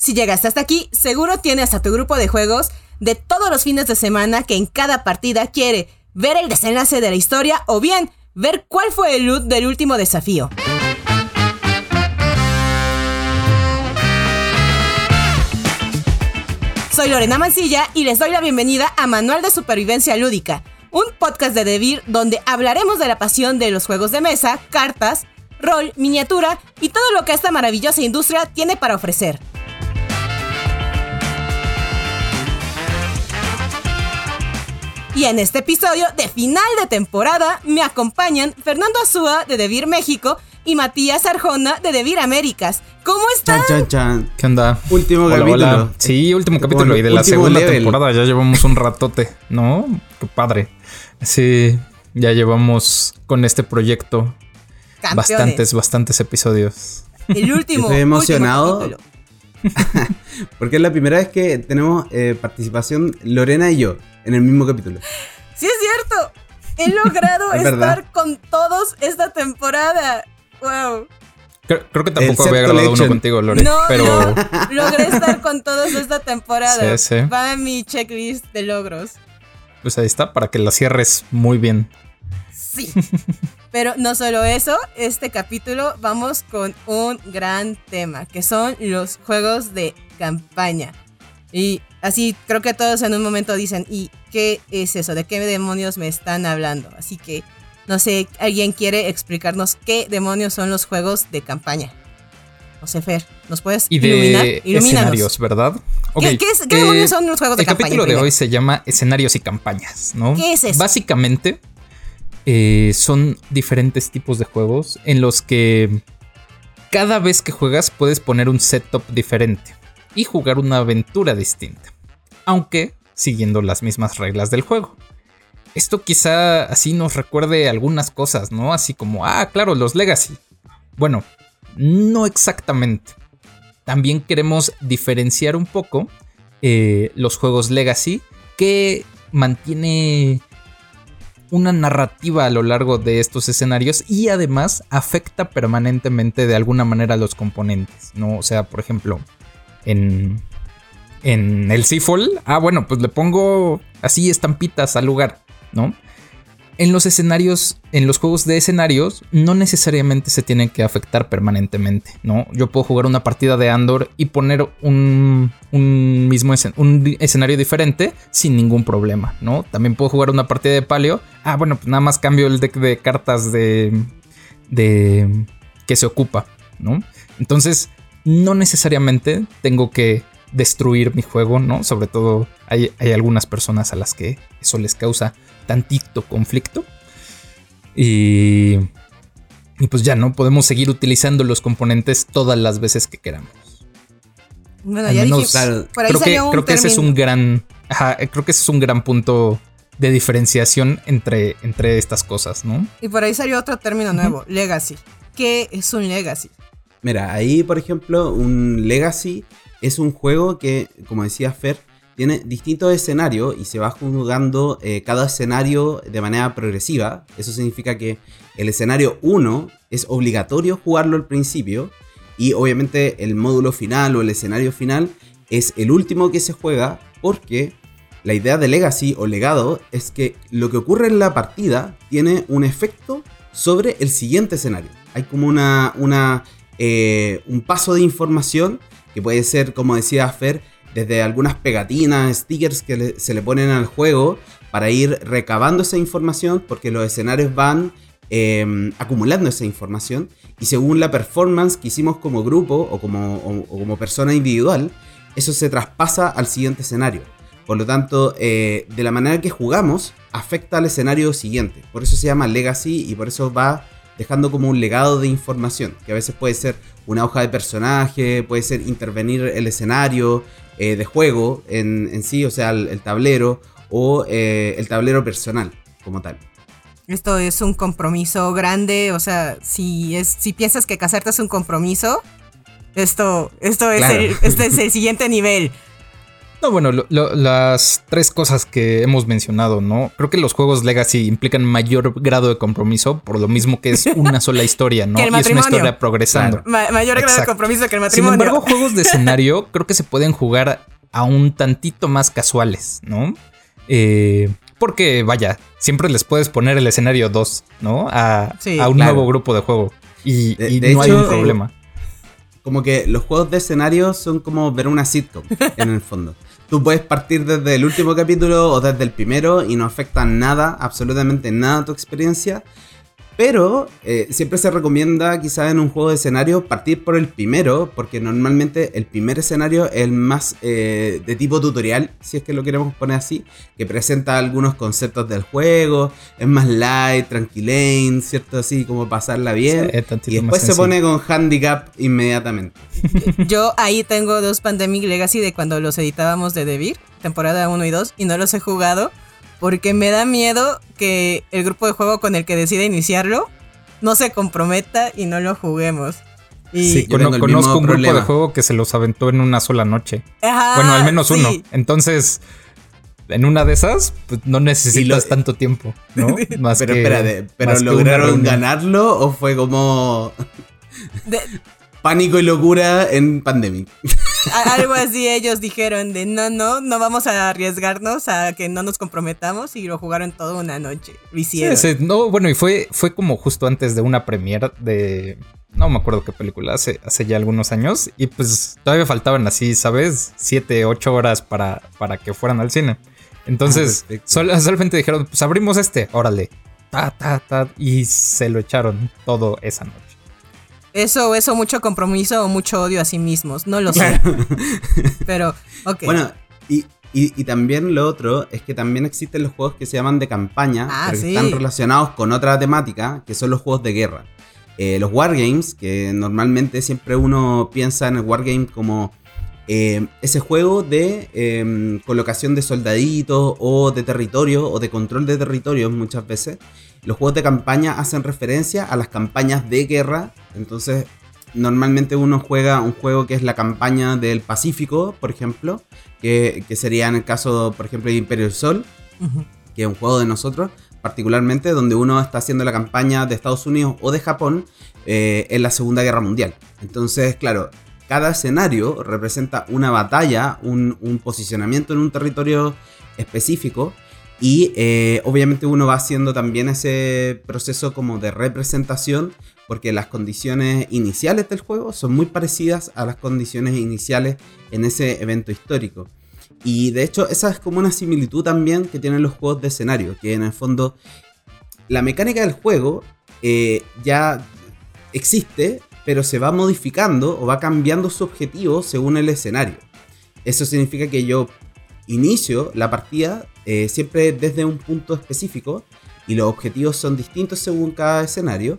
Si llegaste hasta aquí, seguro tienes a tu grupo de juegos de todos los fines de semana que en cada partida quiere ver el desenlace de la historia o bien ver cuál fue el loot del último desafío. Soy Lorena Mancilla y les doy la bienvenida a Manual de Supervivencia Lúdica, un podcast de Devir donde hablaremos de la pasión de los juegos de mesa, cartas, rol, miniatura y todo lo que esta maravillosa industria tiene para ofrecer. Y en este episodio de final de temporada me acompañan Fernando Azúa de Devir México y Matías Arjona de Devir Américas. ¿Cómo están? Chan, chan, chan. ¿Qué onda? Último Hola, capítulo. hola. Sí, último capítulo Bueno, y de la segunda level. temporada ya llevamos un ratote, ¿no? Qué padre. Sí, ya llevamos con este proyecto Campeones. bastantes, bastantes episodios. El último. Estoy emocionado. último. Porque es la primera vez que tenemos eh, participación Lorena y yo en el mismo capítulo. Sí, es cierto. He logrado Es estar verdad. con todos esta temporada. Wow. Creo, creo que tampoco había grabado uno contigo, Lore. No, pero no, logré estar con todos esta temporada. Sí, sí. Va en mi checklist de logros. pues ahí está, para que la cierres muy bien. Sí. Pero no solo eso, este capítulo vamos con un gran tema, que son los juegos de campaña. Y así creo que todos en un momento dicen, ¿y qué es eso? ¿De qué demonios me están hablando? Así que, no sé, ¿alguien quiere explicarnos qué demonios son los juegos de campaña? No sé, Fer, ¿nos puedes Y de iluminar? Ilumínanos. escenarios, ¿verdad? Ok, ¿Qué, qué es- qué eh, demonios son los juegos de El campaña? capítulo de hoy se llama Escenarios y Campañas, ¿no? ¿Qué es eso? Básicamente, eh, son diferentes tipos de juegos en los que cada vez que juegas puedes poner un setup diferente y jugar una aventura distinta, aunque siguiendo las mismas reglas del juego. Esto quizá así nos recuerde algunas cosas, ¿no? Así como, ah, claro, los Legacy. Bueno, no exactamente. También queremos diferenciar un poco eh, los juegos Legacy que mantiene una narrativa a lo largo de estos escenarios y además afecta permanentemente de alguna manera a los componentes, ¿no? O sea, por ejemplo, en, en el Seafall, ah, bueno, pues le pongo así estampitas al lugar, ¿no? En los escenarios, en los juegos de escenarios, no necesariamente se tienen que afectar permanentemente, ¿no? Yo puedo jugar una partida de Andor y poner un, mismo escen- un escenario diferente sin ningún problema, ¿no? También puedo jugar una partida de Paleo. Ah, bueno, pues nada más cambio el deck de cartas de, de que se ocupa, ¿no? Entonces, no necesariamente tengo que destruir mi juego, ¿no? Sobre todo hay, hay algunas personas a las que eso les causa tantito conflicto. Y, y pues ya, ¿no? Podemos seguir utilizando los componentes todas las veces que queramos. Bueno, Al ya menos, dije, claro, por ahí Creo que, creo que ese es un gran. Ajá, creo que ese es un gran punto de diferenciación entre, entre estas cosas, ¿no? Y por ahí salió otro término nuevo, legacy. ¿Qué es un legacy? Mira, ahí por ejemplo, un Legacy es un juego que, como decía Fer, tiene distintos escenarios y se va jugando eh, cada escenario de manera progresiva. Eso significa que el escenario 1 es obligatorio jugarlo al principio y obviamente el módulo final o el escenario final es el último que se juega porque la idea de Legacy o legado es que lo que ocurre en la partida tiene un efecto sobre el siguiente escenario. Hay como una, una eh, un paso de información que puede ser, como decía Fer, desde algunas pegatinas, stickers que se le ponen al juego para ir recabando esa información porque los escenarios van eh, acumulando esa información y según la performance que hicimos como grupo o como, como persona individual, eso se traspasa al siguiente escenario. Por lo tanto, eh, de la manera que jugamos, afecta al escenario siguiente. Por eso se llama Legacy y por eso va dejando como un legado de información, que a veces puede ser una hoja de personaje, puede ser intervenir el escenario eh, de juego en, en sí, o sea, el, el tablero, o eh, el tablero personal como tal. Esto es un compromiso grande, o sea, si es si piensas que casarte es un compromiso, esto esto es el este es el siguiente nivel. No, bueno, lo- lo- las tres cosas que hemos mencionado, ¿no? Creo que los juegos Legacy implican mayor grado de compromiso, por lo mismo que es una sola historia, ¿no? Y es una historia progresando. Ma- mayor grado de compromiso que el Sin matrimonio. embargo, juegos de escenario creo que se pueden jugar a un tantito más casuales, ¿no? Eh, porque, vaya, siempre les puedes poner el escenario 2, ¿no? A, Sí, a un claro. nuevo grupo de juego. Y, De- y de no hay hecho, un problema. Como que los juegos de escenario son como ver una sitcom, en el fondo. Tú puedes partir desde el último capítulo o desde el primero y no afecta nada, absolutamente nada a tu experiencia. Pero eh, siempre se recomienda quizás en un juego de escenario partir por el primero, porque normalmente el primer escenario es el más eh, de tipo tutorial, si es que lo queremos poner así, que presenta algunos conceptos del juego, es más light, tranquilane, ¿cierto? Así como pasarla bien. Sí, y después se pone con handicap inmediatamente. Yo ahí tengo dos Pandemic Legacy de cuando los editábamos de Devir, temporada 1 y 2, y no los he jugado porque me da miedo que el grupo de juego con el que decida iniciarlo no se comprometa y no lo juguemos. Y, Sí, Yo conozco un grupo de juego que se los aventó en una sola noche. Ajá, bueno, al menos sí. uno. Entonces, en una de esas, pues no necesitas lo- tanto tiempo, ¿no? Más Pero que- espérate, ¿pero más lograron ganarlo o fue como De- pánico y locura en Pandemic? a- algo así ellos dijeron de no, no, no vamos a arriesgarnos a que no nos comprometamos y lo jugaron toda una noche. Lo Sí, ese- no, bueno, y fue, fue como justo antes de una premiere de. No me acuerdo qué película, hace, hace ya algunos años. Y pues todavía faltaban así, ¿sabes? Siete, ocho horas para, para que fueran al cine. Entonces, Ah, sol- solamente dijeron, pues abrimos este, órale. Ta, ta, ta, y se lo echaron todo esa noche. Eso, eso, mucho compromiso o mucho odio a sí mismos. No lo sé. Pero, ok. Bueno, y, y- y también lo otro es que también existen los juegos que se llaman de campaña, Ah, pero que sí. están relacionados con otra temática, que son los juegos de guerra. Eh, los wargames, que normalmente siempre uno piensa en el wargame como eh, ese juego de eh, colocación de soldaditos o de territorio o de control de territorios muchas veces. Los juegos de campaña hacen referencia a las campañas de guerra, entonces normalmente uno juega un juego que es la campaña del Pacífico, por ejemplo, que, que sería en el caso, por ejemplo, de Imperio del Sol, que es un juego de nosotros, particularmente donde uno está haciendo la campaña de Estados Unidos o de Japón eh, en la Segunda Guerra Mundial. Entonces, claro, cada escenario representa una batalla, un, un posicionamiento en un territorio específico. Y eh, obviamente uno va haciendo también ese proceso como de representación, porque las condiciones iniciales del juego son muy parecidas a las condiciones iniciales en ese evento histórico. Y de hecho, esa es como una similitud también que tienen los juegos de escenario, que en el fondo la mecánica del juego eh, ya existe, pero se va modificando o va cambiando su objetivo según el escenario. Eso significa que yo inicio la partida eh, siempre desde un punto específico y los objetivos son distintos según cada escenario,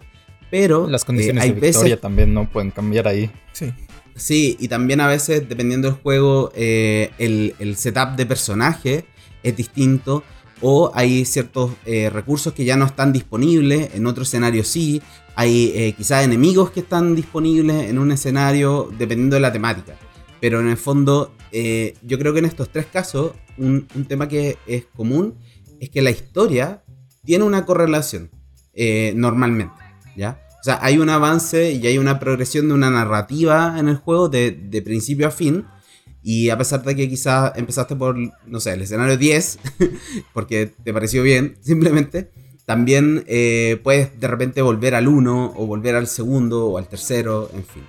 pero Las eh, condiciones hay de victoria veces también no pueden cambiar ahí. Sí. Sí, y también a veces, dependiendo del juego, eh, el, el setup de personaje es distinto. O hay ciertos eh, recursos que ya no están disponibles, en otro escenario sí. Hay eh, quizás enemigos que están disponibles en un escenario, dependiendo de la temática. Pero en el fondo, eh, yo creo que en estos tres casos, un, tema que es común es que la historia tiene una correlación, eh, normalmente, ¿ya? O sea, hay un avance y hay una progresión de una narrativa en el juego de, de principio a fin. Y a pesar de que quizás empezaste por, no sé, el escenario 10, porque te pareció bien, simplemente, también eh, puedes de repente volver al 1 o volver al segundo o al tercero, en fin.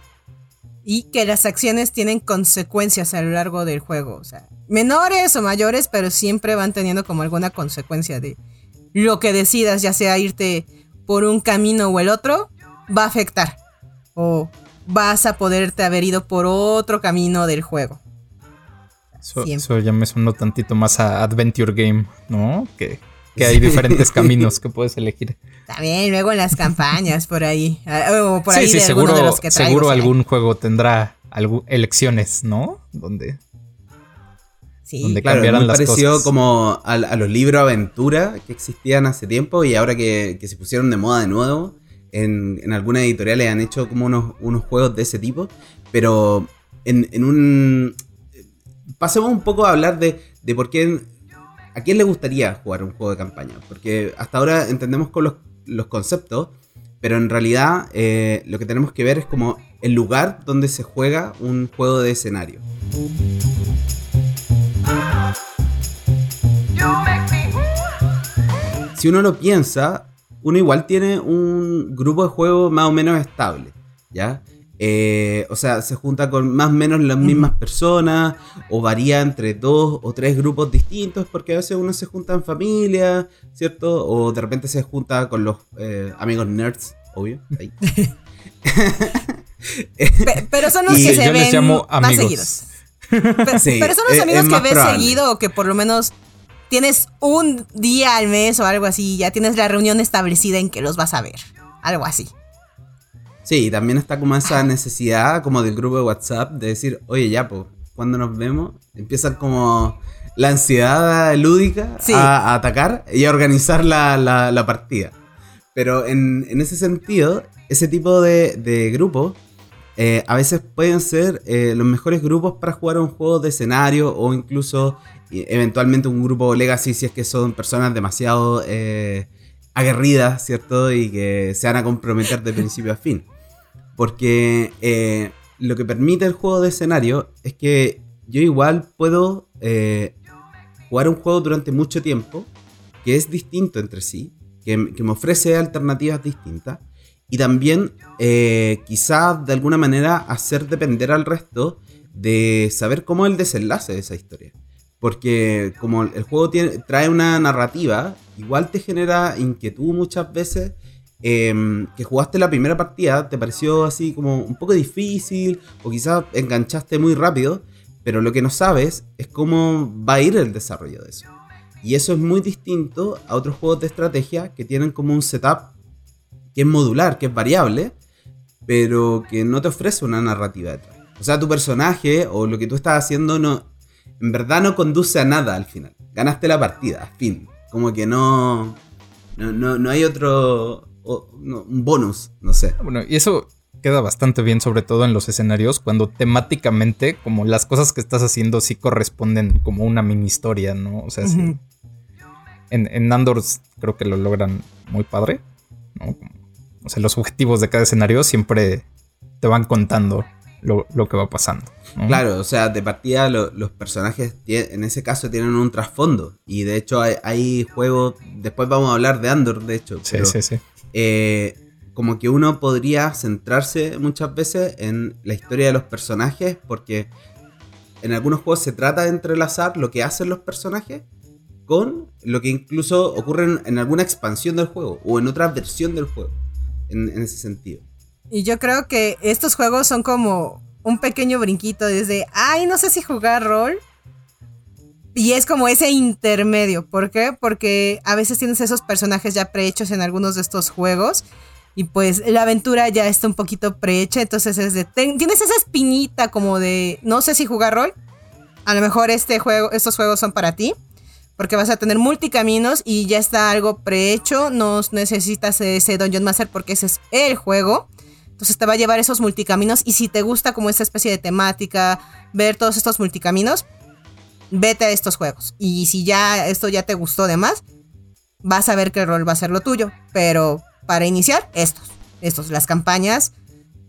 Y que las acciones tienen consecuencias a lo largo del juego. O sea, menores o mayores, pero siempre van teniendo como alguna consecuencia de lo que decidas, ya sea irte por un camino o el otro, va a afectar. O vas a poderte haber ido por otro camino del juego. Eso, ya me sonó tantito más a Adventure Game, ¿no? Que, que hay diferentes caminos que puedes elegir. También luego en las campañas por ahí. ah, O por sí, ahí sí, de seguro, de los que traigo, seguro algún juego tendrá elecciones, ¿no? Donde Sí. donde Claro, cambiarán las parecido cosas. como a, a los libros aventura que existían hace tiempo y ahora que, que se pusieron de moda de nuevo, en, en algunas editoriales han hecho como unos, unos juegos de ese tipo, pero en, en un... pasemos un poco a hablar de, de por qué, a quién le gustaría jugar un juego de campaña. Porque hasta ahora entendemos con los, conceptos, pero en realidad eh, lo que tenemos que ver es como el lugar donde se juega un juego de escenario. Si uno lo piensa, uno igual tiene un grupo de juego más o menos estable, ¿ya? Eh, o sea, se junta con más o menos las mismas personas o varía entre dos o tres grupos distintos porque a veces uno se junta en familia, ¿cierto? O de repente se junta con los eh, amigos nerds, obvio. pero son los que se ven más seguidos. Pero, son los amigos que ves seguido o que por lo menos tienes un día al mes o algo así, ya tienes la reunión establecida en que los vas a ver. Algo así. Sí, y también está como esa necesidad como del grupo de WhatsApp de decir, oye, ya, pues, cuando nos vemos, empieza como la ansiedad lúdica a, atacar y a organizar la, partida. Pero en, ese sentido, ese tipo de, de grupos eh, a veces pueden ser eh, los mejores grupos para jugar un juego de escenario o incluso eventualmente un grupo legacy si es que son personas demasiado eh, aguerridas, ¿cierto? Y que se van a comprometer de principio a fin. Porque eh, lo que permite el juego de escenario es que yo igual puedo eh, jugar un juego durante mucho tiempo que es distinto entre sí, que, me ofrece alternativas distintas y también quizás de alguna manera hacer depender al resto de saber cómo es el desenlace de esa historia. Porque como el juego trae una narrativa, igual te genera inquietud muchas veces. Em, que jugaste la primera partida, te pareció así como un poco difícil, o quizás enganchaste muy rápido, pero lo que no sabes es cómo va a ir el desarrollo de eso. Y eso es muy distinto a otros juegos de estrategia que tienen como un setup que es modular, que es variable, pero que no te ofrece una narrativa detrás. O sea, tu personaje o lo que tú estás haciendo no, en verdad no conduce a nada al final. Ganaste la partida, fin. Como que no. No, no, hay otro. un bonus, no sé. Bueno, y eso queda bastante bien, sobre todo en los escenarios, cuando temáticamente, como las cosas que estás haciendo sí corresponden como una mini historia, ¿no? O sea, sí. En, en Andor creo que lo logran muy padre, ¿no? O sea, los objetivos de cada escenario siempre te van contando lo, que va pasando. Claro, o sea, de partida los personajes en ese caso tienen un trasfondo. Y de hecho hay, juegos, después vamos a hablar de Andor, de hecho. Sí, sí, sí. Eh, como que uno podría centrarse muchas veces en la historia de los personajes, porque en algunos juegos se trata de entrelazar lo que hacen los personajes con lo que incluso ocurre en, alguna expansión del juego o en otra versión del juego, en ese sentido. Y yo creo que estos juegos son como un pequeño brinquito desde, ay, no sé si jugar rol. Y es como ese intermedio. ¿Por qué? Porque a veces tienes esos personajes ya prehechos en algunos de estos juegos. Y pues la aventura ya está un poquito prehecha. Entonces es de. tienes esa espinita como de. No sé si jugar rol. A lo mejor este juego, estos juegos son para ti. Porque vas a tener multicaminos y ya está algo prehecho. No necesitas ese Dungeon Master porque ese es el juego. Entonces te va a llevar esos multicaminos y si te gusta como esta especie de temática, ver todos estos multicaminos, vete a estos juegos. Y si ya esto ya te gustó de más, vas a ver el rol va a ser lo tuyo. Pero para iniciar, estos, estos, las campañas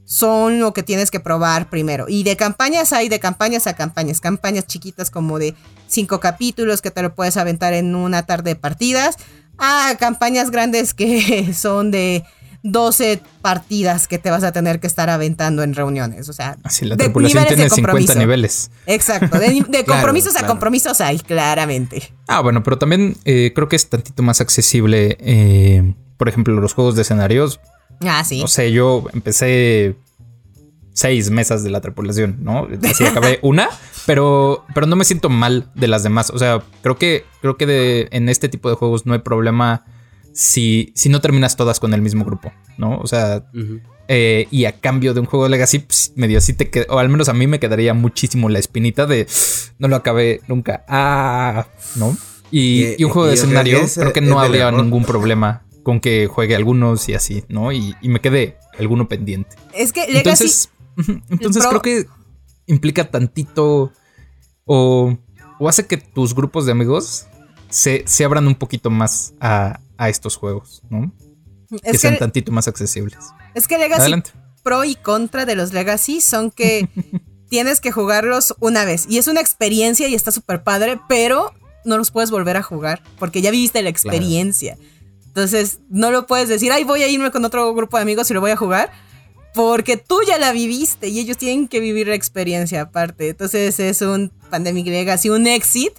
son lo que tienes que probar primero. Y de campañas hay de campañas a campañas. Campañas chiquitas como de cinco capítulos que te lo puedes aventar en una tarde de partidas. A campañas grandes que son de 12 partidas que te vas a tener que estar aventando en reuniones. O sea, Así la tripulación tiene 50 niveles. Exacto, de, compromisos a compromisos hay, claramente. Ah, bueno, pero también eh, creo que es tantito más accesible, eh, por ejemplo, los juegos de escenarios. Ah, sí. No sé, yo empecé seis mesas de la tripulación, ¿no? Así acabé una, pero, pero no me siento mal de las demás. O sea, creo que, creo que de, en este tipo de juegos no hay problema si, si no terminas todas con el mismo grupo, ¿no? O sea, eh, y a cambio de un juego de Legacy, pues, medio así te o al menos a mí me quedaría muchísimo la espinita de no lo acabé nunca. Ah, ¿no? Y, un juego de escenario, creo que, no habría ningún problema con que juegue algunos y así, ¿no? Y, me quede alguno pendiente. Es que Legacy. Entonces, entonces creo que implica tantito o, o hace que tus grupos de amigos se, se abran un poquito más a, a estos juegos, ¿no? que sean tantito más accesibles. Es que Legacy pro y contra de los Legacy son que tienes que jugarlos una vez y es una experiencia y está súper padre, pero no los puedes volver a jugar porque ya viviste la experiencia. Entonces, no lo puedes decir, ay, voy a irme con otro grupo de amigos y lo voy a jugar, porque tú ya la viviste y ellos tienen que vivir la experiencia aparte. Entonces, es un Pandemic Legacy, un exit.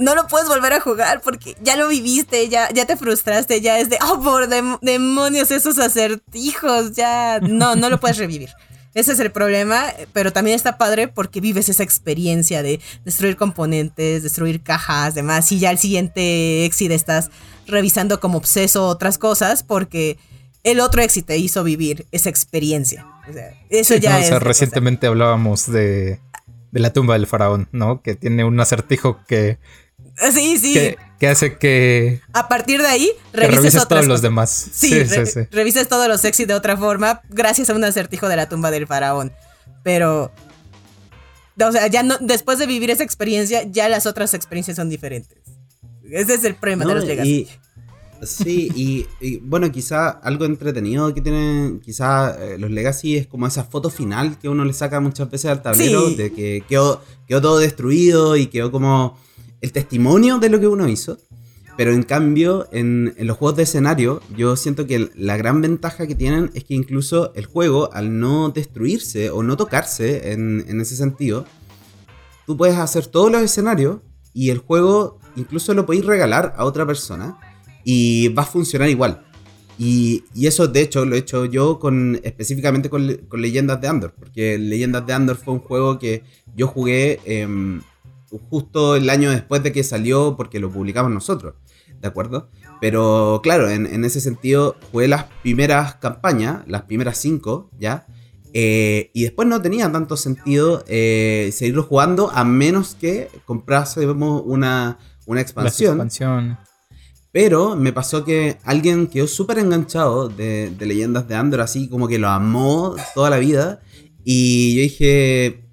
No lo puedes volver a jugar porque ya lo viviste, ya, ya te frustraste, ya es de, oh, por demonios, esos acertijos, ya no, no lo puedes revivir. Ese es el problema, pero también está padre porque vives esa experiencia de destruir componentes, destruir cajas, demás, y ya al siguiente exit estás revisando como obseso otras cosas porque el otro exit te hizo vivir esa experiencia. eso ya es. recientemente hablábamos de, de la tumba del faraón, ¿no? Que tiene un acertijo que Sí, sí. Que, hace que. A partir de ahí, revises, todos los demás. Sí, sí, sí, Revises todos los sexy de otra forma, gracias a un acertijo de la tumba del faraón. Pero. O sea, ya no, después de vivir esa experiencia, ya las otras experiencias son diferentes. Ese es el problema de los Legacy. sí, y, bueno, quizá algo entretenido que tienen, quizá eh, los Legacy es como esa foto final que uno le saca muchas veces al tablero, de que quedó, quedó todo destruido y quedó como el testimonio de lo que uno hizo. Pero en cambio, en, los juegos de escenario, yo siento que la gran ventaja que tienen es que incluso el juego, al no destruirse o no tocarse en, ese sentido, tú puedes hacer todos los escenarios y el juego incluso lo podéis regalar a otra persona y va a funcionar igual. Y, eso, de hecho, lo he hecho yo con específicamente con, Leyendas de Andor, porque Leyendas de Andor fue un juego que yo jugué em, justo el año después de que salió porque lo publicamos nosotros, ¿de acuerdo? Pero claro, en, ese sentido jugué las primeras campañas, las primeras cinco, ¿ya? Eh, y después no tenía tanto sentido eh, seguirlo jugando a menos que comprásemos una, una expansión. Pero me pasó que alguien quedó súper enganchado de, de, Leyendas de Andor, así como que lo amó toda la vida. Y yo dije,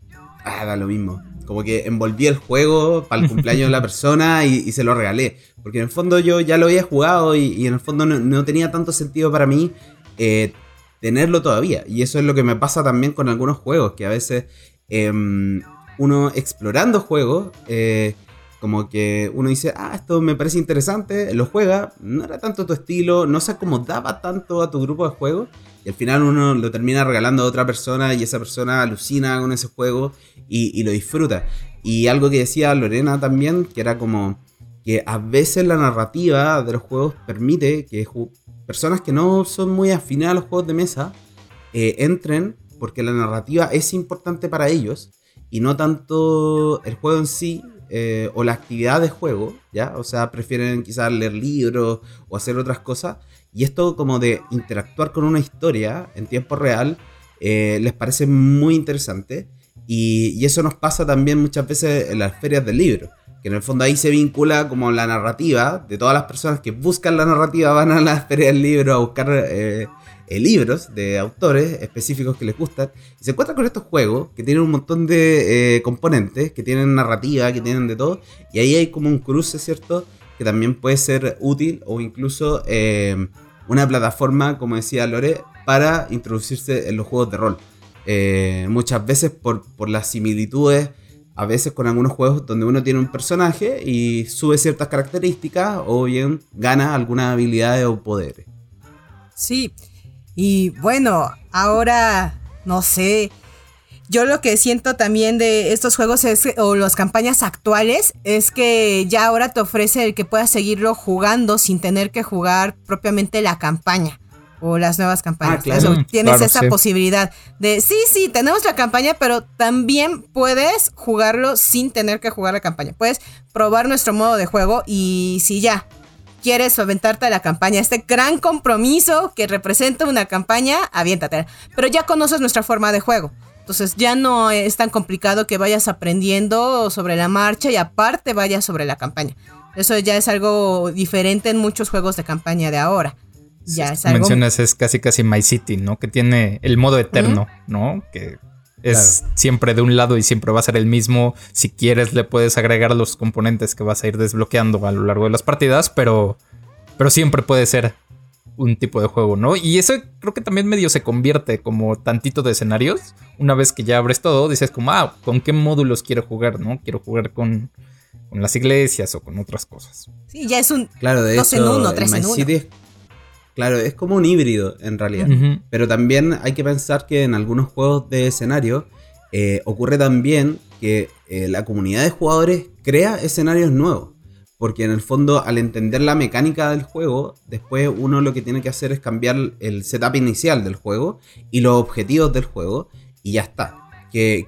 haga lo mismo. Como que envolví el juego para el cumpleaños de la persona y, se lo regalé. Porque en el fondo yo ya lo había jugado y, en el fondo no, tenía tanto sentido para mí eh, tenerlo todavía. Y eso es lo que me pasa también con algunos juegos, que a veces em, uno explorando juegos, eh, como que uno dice, ah, esto me parece interesante, lo juega, no era tanto tu estilo, no se acomodaba tanto a tu grupo de juegos y al final uno lo termina regalando a otra persona y esa persona alucina con ese juego y, lo disfruta. Y algo que decía Lorena también, que era como que a veces la narrativa de los juegos permite que personas que no son muy afines a los juegos de mesa eh, entren porque la narrativa es importante para ellos y no tanto el juego en sí eh, o la actividad de juego, ¿ya? O sea, prefieren quizás leer libros o hacer otras cosas y esto como de interactuar con una historia en tiempo real eh, les parece muy interesante. Y, eso nos pasa también muchas veces en las ferias del libro. Que en el fondo ahí se vincula como la narrativa de todas las personas que buscan la narrativa van a las ferias del libro a buscar eh, eh, libros de autores específicos que les gustan. Y se encuentran con estos juegos que tienen un montón de componentes, que tienen narrativa, que tienen de todo. Y ahí hay como un cruce, ¿cierto? Que también puede ser útil o incluso una plataforma, como decía Lore, para introducirse en los juegos de rol. Eh, muchas veces por, las similitudes, a veces con algunos juegos donde uno tiene un personaje y sube ciertas características o bien gana algunas habilidades o poderes. Sí, y bueno, ahora no sé, yo lo que siento también de estos juegos es, o las campañas actuales es que ya ahora te ofrece el que puedas seguirlo jugando sin tener que jugar propiamente la campaña o las nuevas campañas. Ah, tienes esa posibilidad de, sí, sí, tenemos la campaña, pero también puedes jugarlo sin tener que jugar la campaña. Puedes probar nuestro modo de juego y si ya quieres aventarte a la campaña, este gran compromiso que representa una campaña, aviéntate. Pero ya conoces nuestra forma de juego. Entonces ya no es tan complicado que vayas aprendiendo sobre la marcha y aparte vayas sobre la campaña. Eso ya es algo diferente en muchos juegos de campaña de ahora. Ya es algo... Mencionas es casi casi My City, ¿no? Que tiene el modo eterno, ¿no? Que es siempre de un lado y siempre va a ser el mismo. Si quieres, le puedes agregar los componentes que vas a ir desbloqueando a lo largo de las partidas, pero, pero siempre puede ser un tipo de juego, ¿no? Y eso creo que también medio se convierte como tantito de escenarios. Una vez que ya abres todo, dices como, ah, ¿con qué módulos quiero jugar, no? Quiero jugar con, con las iglesias o con otras cosas. Sí, ya es un claro, de dos en uno, tres en uno. Claro, es como un híbrido en realidad. Pero también hay que pensar que en algunos juegos de escenario eh, ocurre también que eh, la comunidad de jugadores crea escenarios nuevos. Porque en el fondo, al entender la mecánica del juego, después uno lo que tiene que hacer es cambiar el setup inicial del juego y los objetivos del juego, y ya está.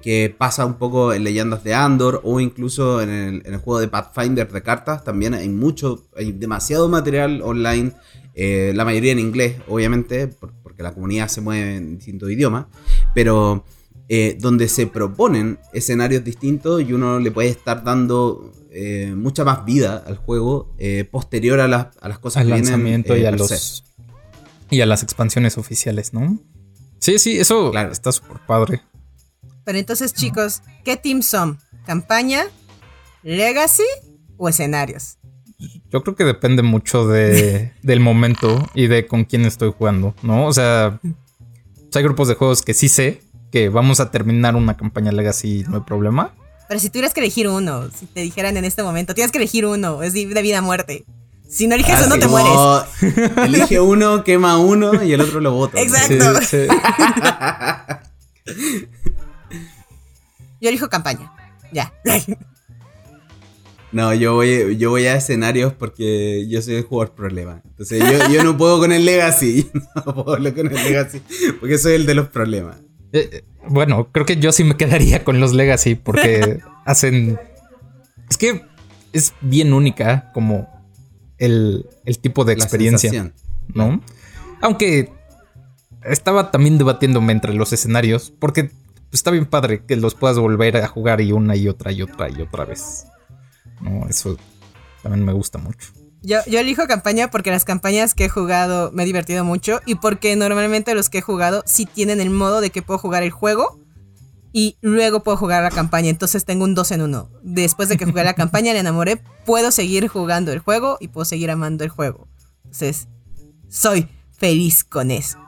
Que, pasa un poco en Leyendas de Andor o incluso en el, en el, juego de Pathfinder de cartas. También hay mucho, hay demasiado material online eh, la mayoría en inglés, obviamente, porque la comunidad se mueve en distintos idiomas, pero eh, donde se proponen escenarios distintos y uno le puede estar dando eh, mucha más vida al juego posterior a, las cosas al que lanzamiento y a los y a las expansiones oficiales, ¿no? Sí, sí, eso claro. está súper padre. Pero entonces, chicos, ¿qué team son? ¿Campaña? ¿Legacy o escenarios? Yo creo que depende mucho de, del momento y de con quién estoy jugando, ¿no? O sea, hay grupos de juegos que sí sé que vamos a terminar una campaña Legacy, no hay problema. Pero si tuvieras que elegir uno, si te dijeran en este momento, tienes que elegir uno, es de vida a muerte. Si no eliges uno, te mueres. Elige uno, quema uno y el otro lo bota. Exacto. Yo elijo campaña. Ya. No, yo voy, yo voy a escenarios porque yo soy el jugador problema. Entonces yo, no puedo con el Legacy. No puedo con el Legacy porque soy el de los problemas. Eh, eh, bueno, creo que yo sí me quedaría con los Legacy porque hacen... Es que es bien única como el, tipo de experiencia. ¿No? Aunque estaba también debatiéndome entre los escenarios porque está bien padre que los puedas volver a jugar y una y otra y otra y otra vez. No, eso también me gusta mucho. Yo, yo elijo campaña porque las campañas que he jugado me he divertido mucho y porque normalmente los que he jugado sí tienen el modo de que puedo jugar el juego y luego puedo jugar la campaña. Entonces tengo un 2 en 1. Después de que jugué la campaña, le enamoré, puedo seguir jugando el juego y puedo seguir amando el juego. Entonces, soy feliz con eso.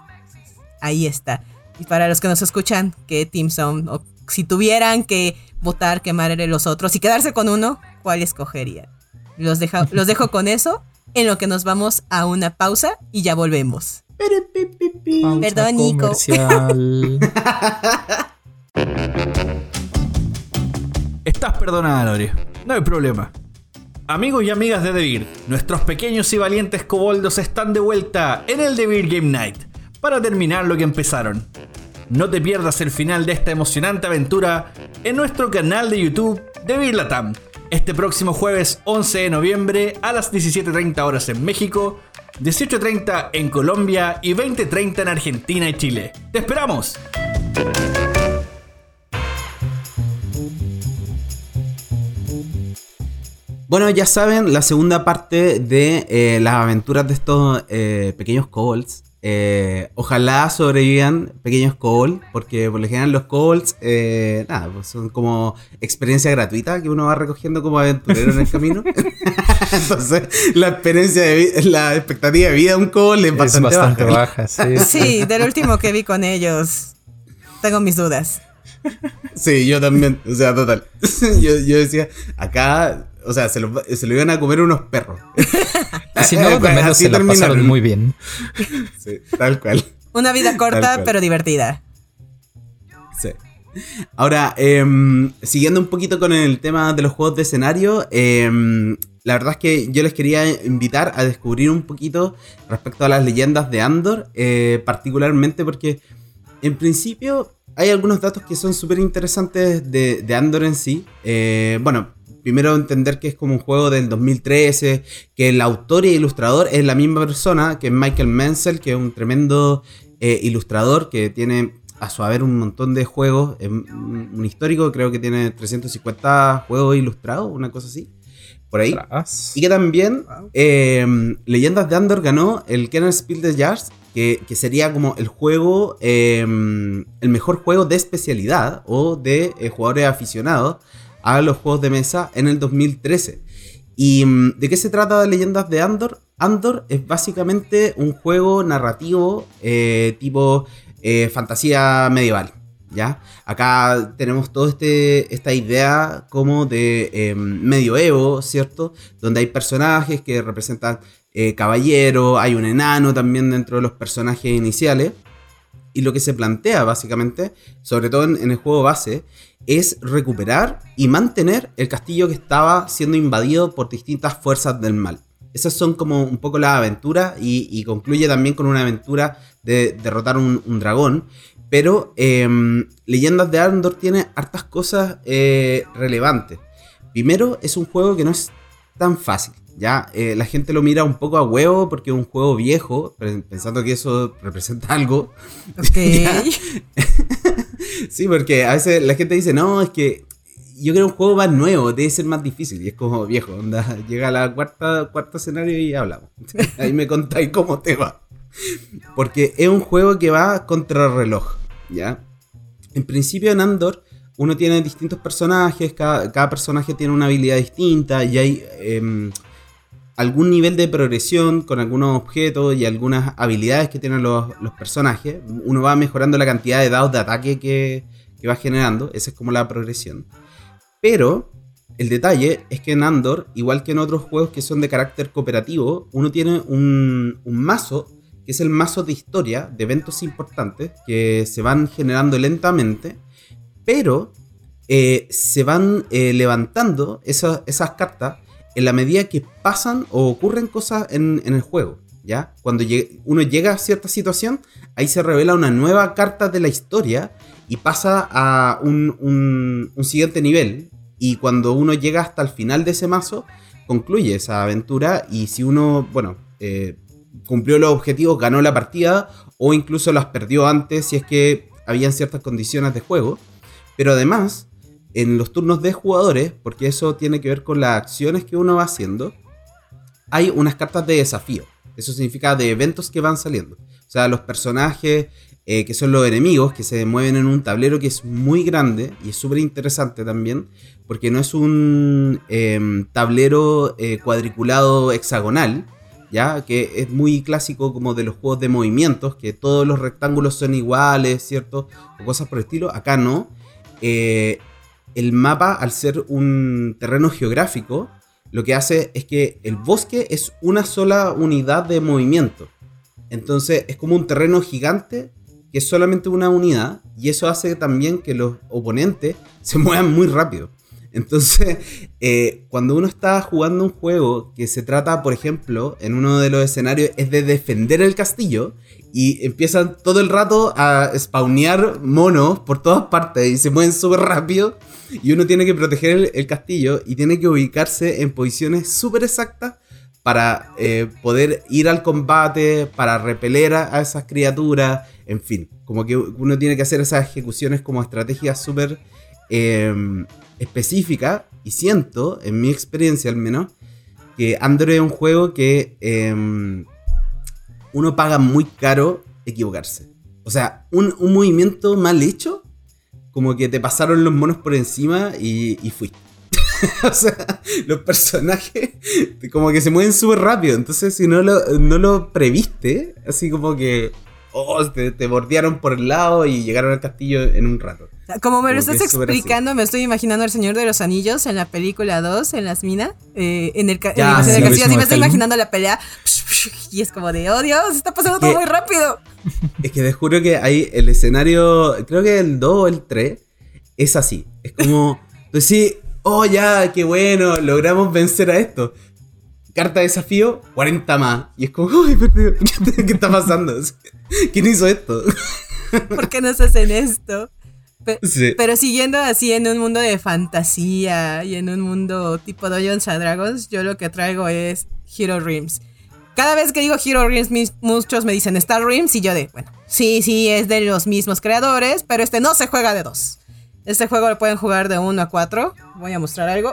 Ahí está. Y para los que nos escuchan, ¿qué team son? O si tuvieran que votar, quemar los otros y quedarse con uno, ¿cuál escogería? Los, los dejo con eso, en lo que nos vamos a una pausa y ya volvemos. Perdón, Nico. Estás perdonada, Lore. No hay problema. Amigos y amigas de Devir, nuestros pequeños y valientes coboldos están de vuelta en el Devir Game Night para terminar lo que empezaron. No te pierdas el final de esta emocionante aventura en nuestro canal de YouTube de Latam este próximo jueves 11 de noviembre a las 17.30 horas en México, 18.30 en Colombia y 20.30 en Argentina y Chile. ¡Te esperamos! Bueno, ya saben, la segunda parte de eh, las aventuras de estos eh, pequeños kobolds eh, ojalá sobrevivan pequeños calls, porque por lo general los calls, eh, nada, pues son como experiencia gratuita que uno va recogiendo como aventurero en el camino. Entonces, la experiencia de la expectativa de vida de un call es bastante, baja. sí. del último que vi con ellos, tengo mis dudas. Sí, yo también, o sea, total. Yo, yo decía, acá o sea, se lo, iban a comer unos perros. Así no, de menos se la pasaron muy bien. Sí, tal cual. Una vida corta, pero divertida. Sí. Ahora, em, siguiendo un poquito con el tema de los juegos de escenario, em, la verdad es que yo les quería invitar a descubrir un poquito respecto a las leyendas de Andor, eh, particularmente porque en principio hay algunos datos que son súper interesantes de, de, Andor en sí. Eh, bueno, primero entender que es como un juego del 2013, que el autor y ilustrador es la misma persona, que es Michael Menzel, que es un tremendo eh, ilustrador que tiene a su haber un montón de juegos, un histórico, creo que tiene 350 juegos ilustrados, una cosa así, por ahí. Y que también eh, Leyendas de Andor ganó el Kenneth Spiel de Jazz que, que sería como el juego, em, el mejor juego de especialidad o de eh, jugadores aficionados a los juegos de mesa en el 2013. ¿Y mm, de qué se trata de Leyendas de Andor? Andor es básicamente un juego narrativo eh, tipo eh, fantasía medieval. ¿Ya? Acá tenemos toda este, esta idea como de eh, medioevo, ¿cierto? Donde hay personajes que representan eh, caballero, hay un enano también dentro de los personajes iniciales. Y lo que se plantea básicamente, sobre todo en, el juego base, es recuperar y mantener el castillo que estaba siendo invadido por distintas fuerzas del mal. Esas son como un poco las aventuras y, concluye también con una aventura de derrotar un, un dragón. Pero em, Leyendas de Andor tiene hartas cosas eh, relevantes. Primero, es un juego que no es tan fácil. Ya Eh, la gente lo mira un poco a huevo porque es un juego viejo, pe- pensando que eso representa algo. Ok. Ya. sí, porque a veces la gente dice, no, es que yo quiero un juego más nuevo, debe ser más difícil. Y es como viejo, onda, llega a la cuarta, cuarto escenario y hablamos. Ahí me contáis cómo te va. Porque es un juego que va contra reloj, ¿ya? En principio en Andor uno tiene distintos personajes, cada, cada personaje tiene una habilidad distinta y hay em, algún nivel de progresión con algunos objetos y algunas habilidades que tienen los, los personajes. Uno va mejorando la cantidad de dados de ataque que, que va generando, esa es como la progresión. Pero el detalle es que en Andor, igual que en otros juegos que son de carácter cooperativo, uno tiene un, un mazo que es el mazo de historia de eventos importantes que se van generando lentamente, pero eh, se van eh, levantando esas, esas cartas en la medida que pasan o ocurren cosas en, el juego. ¿ya? Cuando uno llega a cierta situación, ahí se revela una nueva carta de la historia y pasa a un, un- un siguiente nivel. Y cuando uno llega hasta el final de ese mazo, concluye esa aventura y si uno, bueno, eh, cumplió los objetivos, ganó la partida o incluso las perdió antes si es que habían ciertas condiciones de juego. Pero además, en los turnos de jugadores, porque eso tiene que ver con las acciones que uno va haciendo, hay unas cartas de desafío. Eso significa de eventos que van saliendo. O sea, los personajes eh, que son los enemigos, que se mueven en un tablero que es muy grande y es súper interesante también, porque no es un em, tablero eh, cuadriculado hexagonal, ya que es muy clásico como de los juegos de movimientos, que todos los rectángulos son iguales, ¿cierto? O cosas por el estilo. Acá no. El mapa, al ser un terreno geográfico, lo que hace es que el bosque es una sola unidad de movimiento. Entonces es como un terreno gigante que es solamente una unidad y eso hace también que los oponentes se muevan muy rápido. Entonces, eh, cuando uno está jugando un juego que se trata, por ejemplo, en uno de los escenarios es de defender el castillo y empiezan todo el rato a spawnear monos por todas partes y se mueven súper rápido y uno tiene que proteger el, castillo y tiene que ubicarse en posiciones súper exactas para eh, poder ir al combate, para repeler a, esas criaturas, en fin, como que uno tiene que hacer esas ejecuciones como estrategias súper eh, específicas y siento, en mi experiencia al menos, que Android es un juego que eh, uno paga muy caro equivocarse. O sea, un, un movimiento mal hecho, como que te pasaron los monos por encima y, y fuiste. o sea, los personajes como que se mueven súper rápido. Entonces, si no lo, no lo previste, así como que oh, te, te bordearon por el lado y llegaron al castillo en un rato. Como me lo estás es explicando, me estoy imaginando al Señor de los Anillos en la película 2, en las minas, eh, en el, ca- en el castillo sí, castillo, así me estoy imaginando la pelea, y es como de, oh Dios, está pasando todo Que- muy rápido. Es que te juro que ahí el escenario, creo que el 2 o el 3, es así. Es como, pues sí, oh ya, qué bueno, logramos vencer a esto. Carta de desafío, 40 más. Y es como, uy, pero, ¿qué, está pasando? ¿Quién hizo esto? ¿Por qué nos hacen esto? Pe- Sí. Pero siguiendo así en un mundo de fantasía y en un mundo tipo Dungeons and Dragons, yo lo que traigo es Hero Realms. Cada vez que digo Hero Realms, mis- muchos me dicen Star Realms y yo de, bueno, sí, sí, es de los mismos creadores, pero este no se juega de dos. Este juego lo pueden jugar de uno a cuatro. Voy a mostrar algo.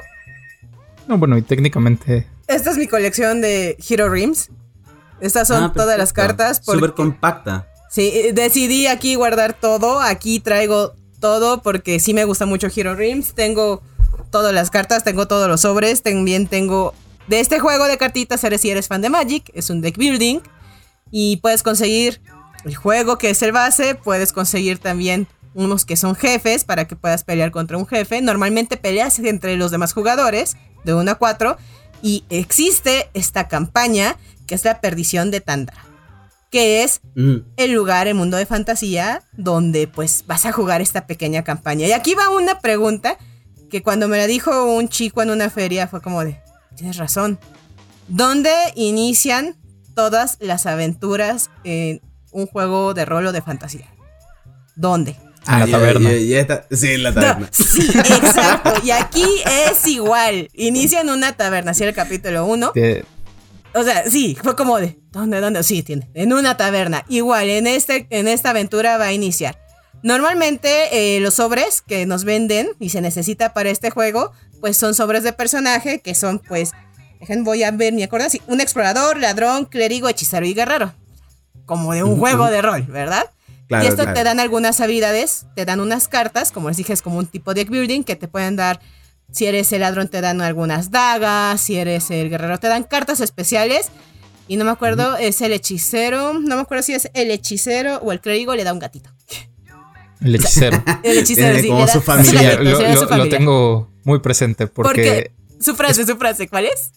No, bueno, y técnicamente Esta es mi colección de Hero Realms. Estas son Ah, todas las cartas. Súper porque- compacta. Sí, decidí aquí guardar todo. Aquí traigo todo porque sí me gusta mucho Hero Realms. Tengo todas las cartas, tengo todos los sobres. También tengo de este juego de cartitas. Eres si eres fan de Magic, es un deck building. Y puedes conseguir el juego que es el base. Puedes conseguir también unos que son jefes para que puedas pelear contra un jefe. Normalmente peleas entre los demás jugadores de 1 a 4. Y existe esta campaña que es la perdición de Tandra. Que es Mm. el lugar, el mundo de fantasía, donde pues vas a jugar esta pequeña campaña. Y aquí va una pregunta que cuando me la dijo un chico en una feria fue como de, tienes razón, ¿dónde inician todas las aventuras en un juego de rol o de fantasía? ¿Dónde? En la ya- taberna. ya- ya está- Sí, en la No, taberna. sí, exacto. Y aquí es igual. Inicia en una taberna, así el capítulo 1. Que- O sea, sí, fue como de, ¿dónde, dónde? Sí, tiene, en una taberna. Igual, en, este, en esta aventura va a iniciar. Normalmente eh, los sobres que nos venden y se necesita para este juego, pues son sobres de personaje que son, pues, dejen, voy a ver, me acuerdo así, un explorador, ladrón, clérigo, hechicero y guerrero. Como de un juego de rol, ¿verdad? Claro, y esto claro. te dan algunas habilidades, te dan unas cartas, como les dije, es como un tipo de deck building que te pueden dar. Si eres el ladrón, te dan algunas dagas. Si eres el guerrero, te dan cartas especiales. Y no me acuerdo, es el hechicero. No me acuerdo si es el hechicero o el clérigo, le da un gatito. El hechicero. El hechicero, Tiene sí, como su familia. Lo, lo- su lo familia. tengo muy presente porque... Porque su frase, su frase, ¿cuál es?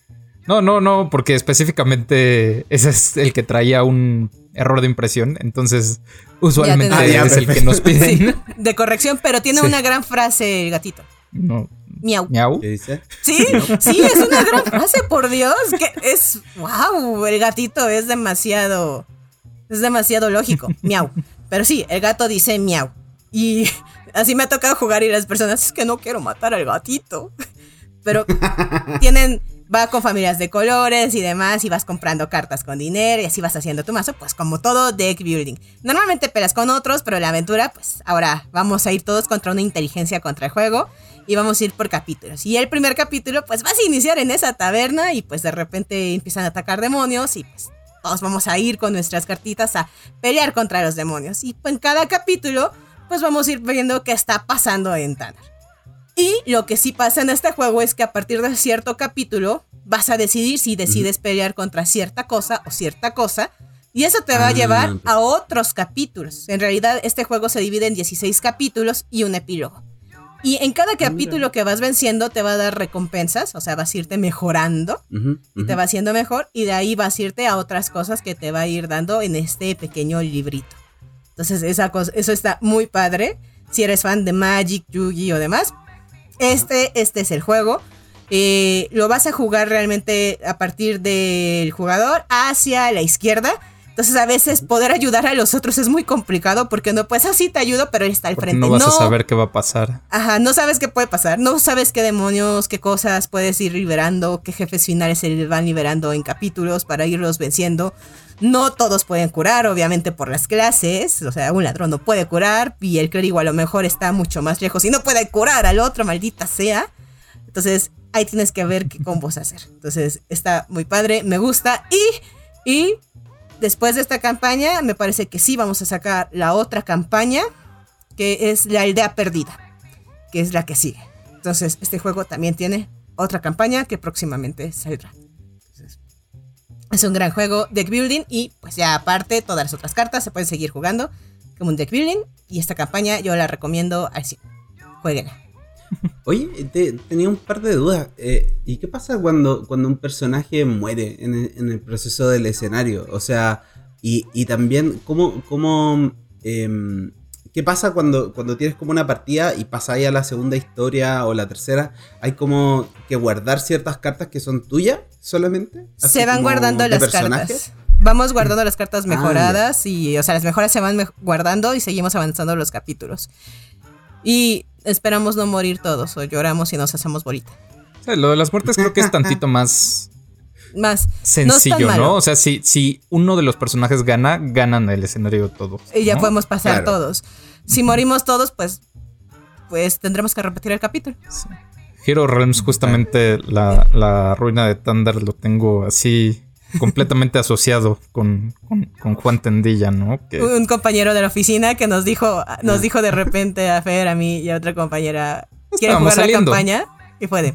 No, no, no, porque específicamente ese es el que traía un error de impresión. Entonces, usualmente Ah, ya, es el que nos piden. Sí, de corrección, pero tiene Sí. una gran frase el gatito. No, Miau. miau. ¿Qué dice? Sí, sí, es una gran frase, por Dios. Que es. ¡Wow! El gatito es demasiado. Es demasiado lógico. Miau. Pero sí, el gato dice miau. Y así me ha tocado jugar y las personas es que no quiero matar al gatito. Pero tienen. Va con familias de colores y demás, y vas comprando cartas con dinero y así vas haciendo tu mazo, pues como todo deck building. Normalmente pelas con otros, pero la aventura, pues ahora vamos a ir todos contra una inteligencia contra el juego y vamos a ir por capítulos. Y el primer capítulo, pues vas a iniciar en esa taberna y pues de repente empiezan a atacar demonios y pues todos vamos a ir con nuestras cartitas a pelear contra los demonios. Y en cada capítulo, pues vamos a ir viendo qué está pasando en Tanner. Y lo que sí pasa en este juego es que a partir de cierto capítulo vas a decidir si decides pelear contra cierta cosa o cierta cosa. Y eso te va a Ah, llevar a otros capítulos. En realidad este juego se divide en 16 capítulos y un epílogo. Y en cada capítulo que vas venciendo te va a dar recompensas, o sea, vas a irte mejorando y te va haciendo mejor y de ahí vas a irte a otras cosas que te va a ir dando en este pequeño librito. Entonces esa cosa, eso está muy padre. Si eres fan de Magic, Yugi o demás, este, este es el juego. Eh, lo vas a jugar realmente a partir del jugador hacia la izquierda. Entonces a veces poder ayudar a los otros es muy complicado porque no puedes así te ayudo, pero él está al frente. no vas a saber qué va a pasar. Ajá, no sabes qué puede pasar, no sabes qué demonios, qué cosas puedes ir liberando, qué jefes finales se van liberando en capítulos para irlos venciendo. No todos pueden curar, obviamente por las clases, o sea, un ladrón no puede curar y el clérigo a lo mejor está mucho más lejos y no puede curar al otro, maldita sea. Entonces, ahí tienes que ver qué combos hacer. Entonces, está muy padre, me gusta y y después de esta campaña, me parece que sí vamos a sacar la otra campaña que es la aldea perdida que es la que sigue. Entonces, este juego también tiene otra campaña que próximamente saldrá. Es un gran juego, deck building, y pues ya aparte, todas las otras cartas se pueden seguir jugando como un deck building. Y esta campaña yo la recomiendo 100. Jueguenla. Oye, te- tenía un par de dudas. Eh, ¿Y qué pasa cuando, cuando un personaje muere en el, en el proceso del escenario? O sea, y, y también, ¿cómo, cómo, em, ¿qué pasa cuando, cuando tienes como una partida y pasáis a la segunda historia o la tercera? ¿Hay como que guardar ciertas cartas que son tuyas solamente? Se van guardando las personajes. cartas. Vamos guardando las cartas Ah, mejoradas y, o sea, las mejoras se van guardando y seguimos avanzando los capítulos. Y esperamos no morir todos o lloramos y nos hacemos bolita. O sea, lo de las muertes creo que es tantito más Más. sencillo, ¿no? O sea, si, si uno de los personajes gana, ganan el escenario todos. Y ya ¿no? podemos pasar Claro. todos. Si morimos todos, pues pues tendremos que repetir el capítulo. Hero Realms, justamente la, la ruina de Thunder lo tengo así completamente asociado con, con, con Juan Tendilla, ¿no? Que, Un compañero de la oficina que nos dijo, nos dijo de repente a Fer, a mí y a otra compañera, ¿quieren jugar saliendo. la campaña? Y fue de,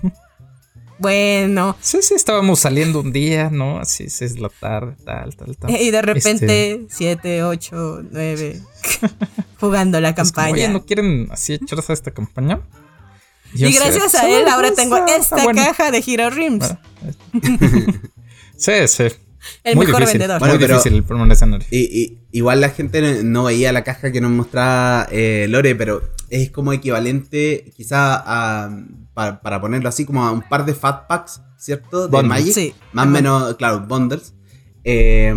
bueno. sí, sí, estábamos saliendo un día, ¿no? Así sí, es la tarde, tal, tal, tal. Y de repente, Este. siete, ocho, nueve, jugando la como, campaña. Oye, ¿no quieren así echarse a esta campaña? yo y sé, gracias a él ahora pues, tengo ah, esta bueno. caja de Hero Rims. Ah, Sí, sí. el Muy mejor difícil, vendedor. Bueno, muy pero- difícil el escenario. Y, y- igual la gente no veía la caja que nos mostraba eh, Lore, pero es como equivalente quizá a, pa- para ponerlo así, como a un par de Fat Packs, ¿cierto? De. Magic. Sí. Más o menos, claro, bundles. Eh,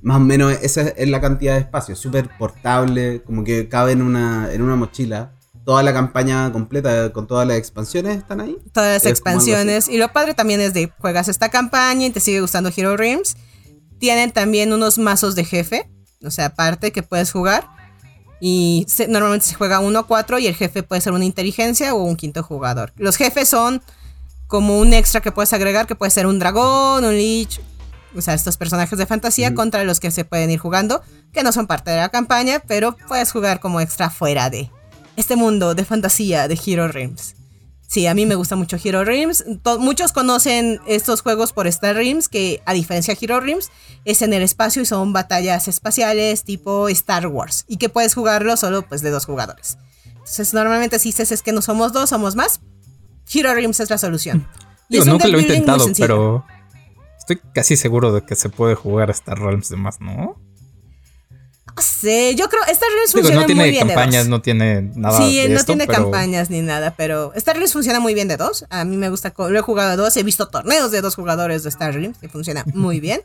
más o menos esa es la cantidad de espacio, súper portable, como que cabe en una, en una mochila. Toda la campaña completa con todas las expansiones están ahí. todas las Es expansiones. Y lo padre también es de juegas esta campaña y te sigue gustando Hero Rims. Tienen también unos mazos de jefe, o sea, aparte que puedes jugar. Y se- normalmente se juega 1 a 4 y el jefe puede ser una inteligencia o un quinto jugador. Los jefes son como un extra que puedes agregar, que puede ser un dragón, un lich, o sea, estos personajes de fantasía contra los que se pueden ir jugando, que no son parte de la campaña, pero puedes jugar como extra fuera de este mundo de fantasía de Hero Rims. Sí, a mí me gusta mucho Hero. To- muchos conocen estos juegos por Star Rims, que a diferencia de Hero Rims, es en el espacio y son batallas espaciales tipo Star Wars. Y que puedes jugarlo solo pues de dos jugadores. Entonces normalmente si dices es que no somos dos, somos más. Hero Rims es la solución. Y Digo, es un nunca lo he intentado, pero estoy casi seguro de que se puede jugar a Star Realms de más, ¿no? No sé, yo creo Star Rims Digo, funciona no tiene muy bien de dos. no tiene nada Sí, de no esto, tiene pero campañas ni nada, pero Star Realms funciona muy bien de dos. A mí me gusta, lo he jugado de dos, he visto torneos de dos jugadores de Star Realms y funciona muy bien.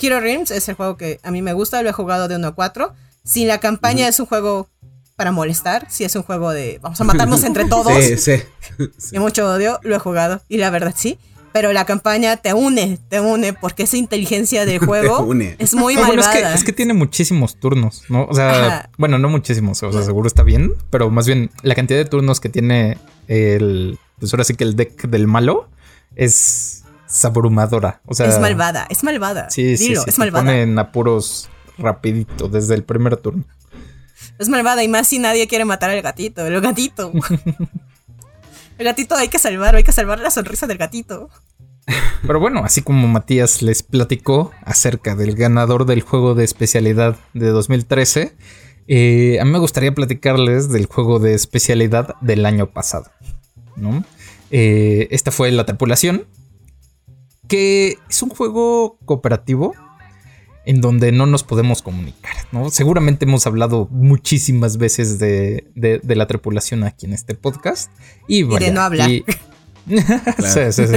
Hero Realms es el juego que a mí me gusta, lo he jugado de 1 a 4. Sin la campaña es un juego para molestar, si es un juego de vamos a matarnos entre todos Sí, sí. y mucho odio, lo he jugado y la verdad sí. Pero la campaña te une, te une, porque esa inteligencia del juego une. es muy bueno, es malvada. que, es que tiene muchísimos turnos, ¿no? O sea, Ajá. bueno, no muchísimos, o sea, seguro está bien, pero más bien la cantidad de turnos que tiene el, pues ahora sí que el deck del malo es abrumadora. O sea, es malvada, es malvada. Sí, sí, Dilo, sí, es te malvada. pone en apuros rapidito desde el primer turno. Es malvada y más si nadie quiere matar al gatito. El gatito. el gatito hay que salvar, hay que salvar la sonrisa del gatito. Pero bueno, así como Matías les platicó acerca del ganador del juego de especialidad de 2013, eh, a mí me gustaría platicarles del juego de especialidad del año pasado. ¿no? Eh, esta fue La Tripulación, que es un juego cooperativo en donde no nos podemos comunicar. ¿no? Seguramente hemos hablado muchísimas veces de, de- de la tripulación aquí en este podcast. Y, de vaya, no hablar. y- sí, sí, sí.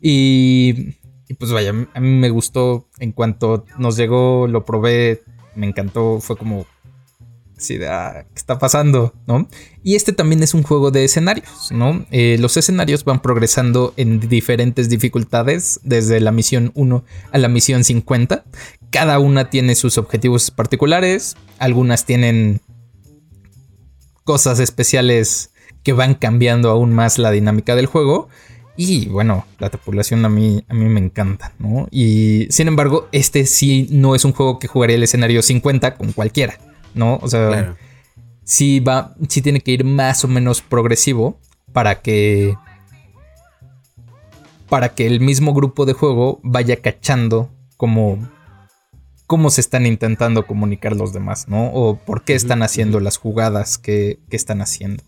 Y, y pues vaya, a mí me gustó en cuanto nos llegó, lo probé, me encantó, fue como de, ah, ¿qué está pasando? ¿No? Y este también es un juego de escenarios, ¿no? Eh, los escenarios van progresando en diferentes dificultades, desde la misión 1 a la misión 50. Cada una tiene sus objetivos particulares, algunas tienen cosas especiales que van cambiando aún más la dinámica del juego. Y bueno, la tripulación a mí, a mí me encanta, ¿no? Y sin embargo, este sí no es un juego que jugaría el escenario 50 con cualquiera, ¿no? O sea, Claro. sí va, sí tiene que ir más o menos progresivo para que para que el mismo grupo de juego vaya cachando como cómo se están intentando comunicar los demás, ¿no? O por qué están haciendo las jugadas que, que están haciendo.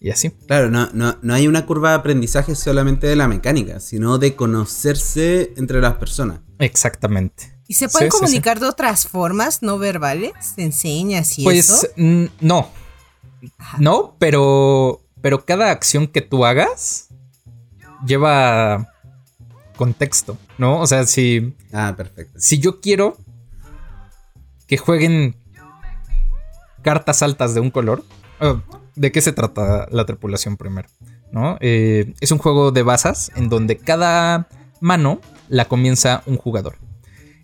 Y así. Claro, no, no, no hay una curva de aprendizaje solamente de la mecánica, sino de conocerse entre las personas. Exactamente. ¿Y se pueden Sí, sí, sí. comunicar de otras formas no verbales? ¿Te enseñas y Pues eso? mm, no. No, pero. Pero cada acción que tú hagas lleva contexto, ¿no? O sea, si. Ah, perfecto. Si yo quiero que jueguen cartas altas de un color. ah, ¿De qué se trata la tripulación primero? ¿No? Eh, es un juego de bazas en donde cada mano la comienza un jugador.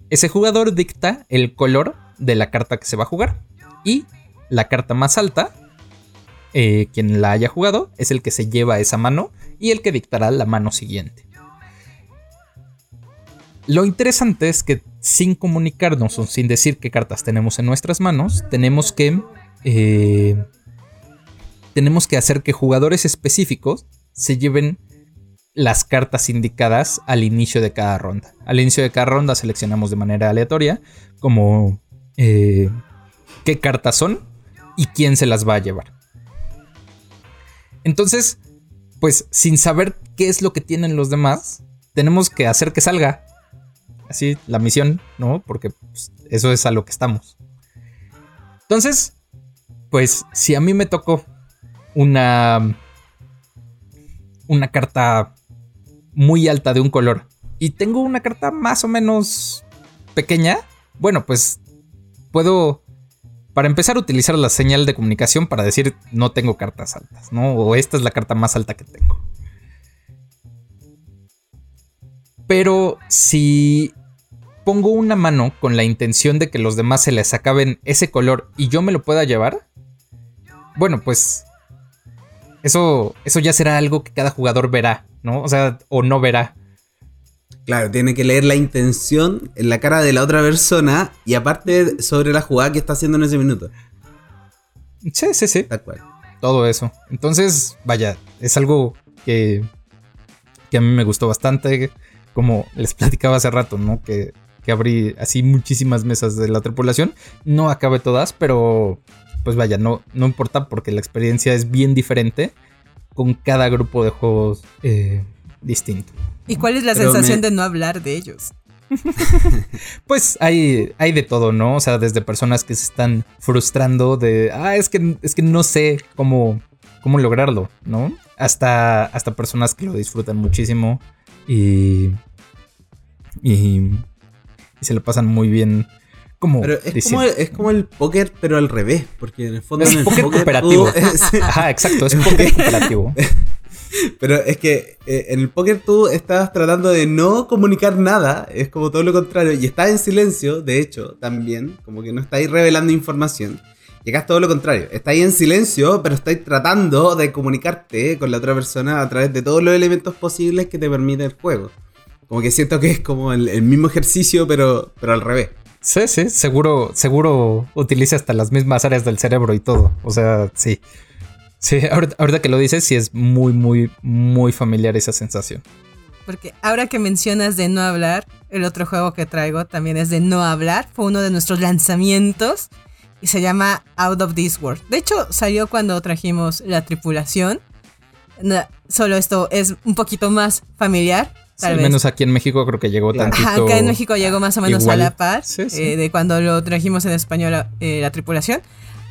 Ese jugador dicta el color de la carta que se va a jugar. Y la carta más alta, eh, quien la haya jugado, es el que se lleva esa mano y el que dictará la mano siguiente. Lo interesante es que sin comunicarnos o sin decir qué cartas tenemos en nuestras manos, tenemos que. eh, tenemos que hacer que jugadores específicos se lleven las cartas indicadas al inicio de cada ronda. Al inicio de cada ronda seleccionamos de manera aleatoria como eh, qué cartas son y quién se las va a llevar. Entonces, pues sin saber qué es lo que tienen los demás, tenemos que hacer que salga así la misión, ¿no? Porque pues, eso es a lo que estamos. Entonces, pues si a mí me tocó una una carta muy alta de un color y tengo una carta más o menos pequeña, bueno, pues puedo para empezar utilizar la señal de comunicación para decir no tengo cartas altas, ¿no? O esta es la carta más alta que tengo. Pero si pongo una mano con la intención de que los demás se les acaben ese color y yo me lo pueda llevar, bueno, pues eso, eso ya será algo que cada jugador verá, ¿no? O sea, o no verá. Claro, tiene que leer la intención en la cara de la otra persona y aparte sobre la jugada que está haciendo en ese minuto. Sí, sí, sí. Tal cual. Todo eso. Entonces, vaya, es algo que, que a mí me gustó bastante. Como les platicaba hace rato, ¿no? Que, que abrí así muchísimas mesas de la tripulación. No acabé todas, pero pues vaya, no, no importa porque la experiencia es bien diferente con cada grupo de juegos eh, distinto. ¿Y cuál es la Pero sensación me- de no hablar de ellos? Pues hay, hay de todo, ¿no? O sea, desde personas que se están frustrando de, ah, es que, es que no sé cómo, cómo lograrlo, ¿no? Hasta, hasta personas que lo disfrutan muchísimo y, y, y se lo pasan muy bien. Como Pero es diciendo- como, el, es como el póker, pero al revés, porque en el fondo Es en el póker cooperativo. es- Ajá, exacto, es póker cooperativo. pero es que eh, en el póker tú estás tratando de no comunicar nada, es como todo lo contrario, y estás en silencio, de hecho, también, como que no estáis revelando información. Y acá es todo lo contrario, estáis en silencio, pero estáis tratando de comunicarte con la otra persona a través de todos los elementos posibles que te permite el juego. Como que siento que es como el, el mismo ejercicio, pero, pero al revés. Sí, sí, seguro, seguro utiliza hasta las mismas áreas del cerebro y todo. O sea, sí. Sí, ahorita, ahorita que lo dices, sí es muy, muy, muy familiar esa sensación. Porque ahora que mencionas de no hablar, el otro juego que traigo también es de no hablar. Fue uno de nuestros lanzamientos y se llama Out of This World. De hecho, salió cuando trajimos la tripulación. Solo esto es un poquito más familiar. Sí, al menos aquí en México creo que llegó Claro. tantito. Ajá, acá en México llegó más o menos igual. a la par Sí, sí. eh, de cuando lo trajimos en español eh, la tripulación.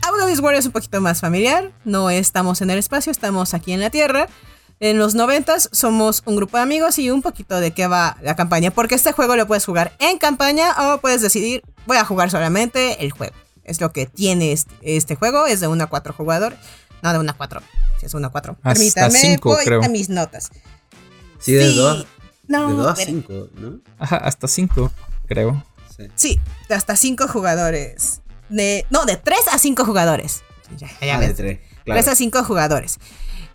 Out of This World es un poquito más familiar. No estamos en el espacio, estamos aquí en la Tierra. En los noventas somos un grupo de amigos y un poquito de qué va la campaña. Porque este juego lo puedes jugar en campaña o puedes decidir, voy a jugar solamente el juego. Es lo que tiene este, este juego. Es de 1 a 4 jugadores. No, de 1 a 4. Si es 1 a 4. Hasta Permítame, cinco, voy creo. a mis notas. Sí, de 2 No, de dos a espera. 5, ¿no? Ajá, hasta cinco, creo. Sí. Sí, de hasta 5 jugadores. De, no, de 3 a 5 jugadores. Ya, ya Ah, ves. de 3. 3 a 5 jugadores.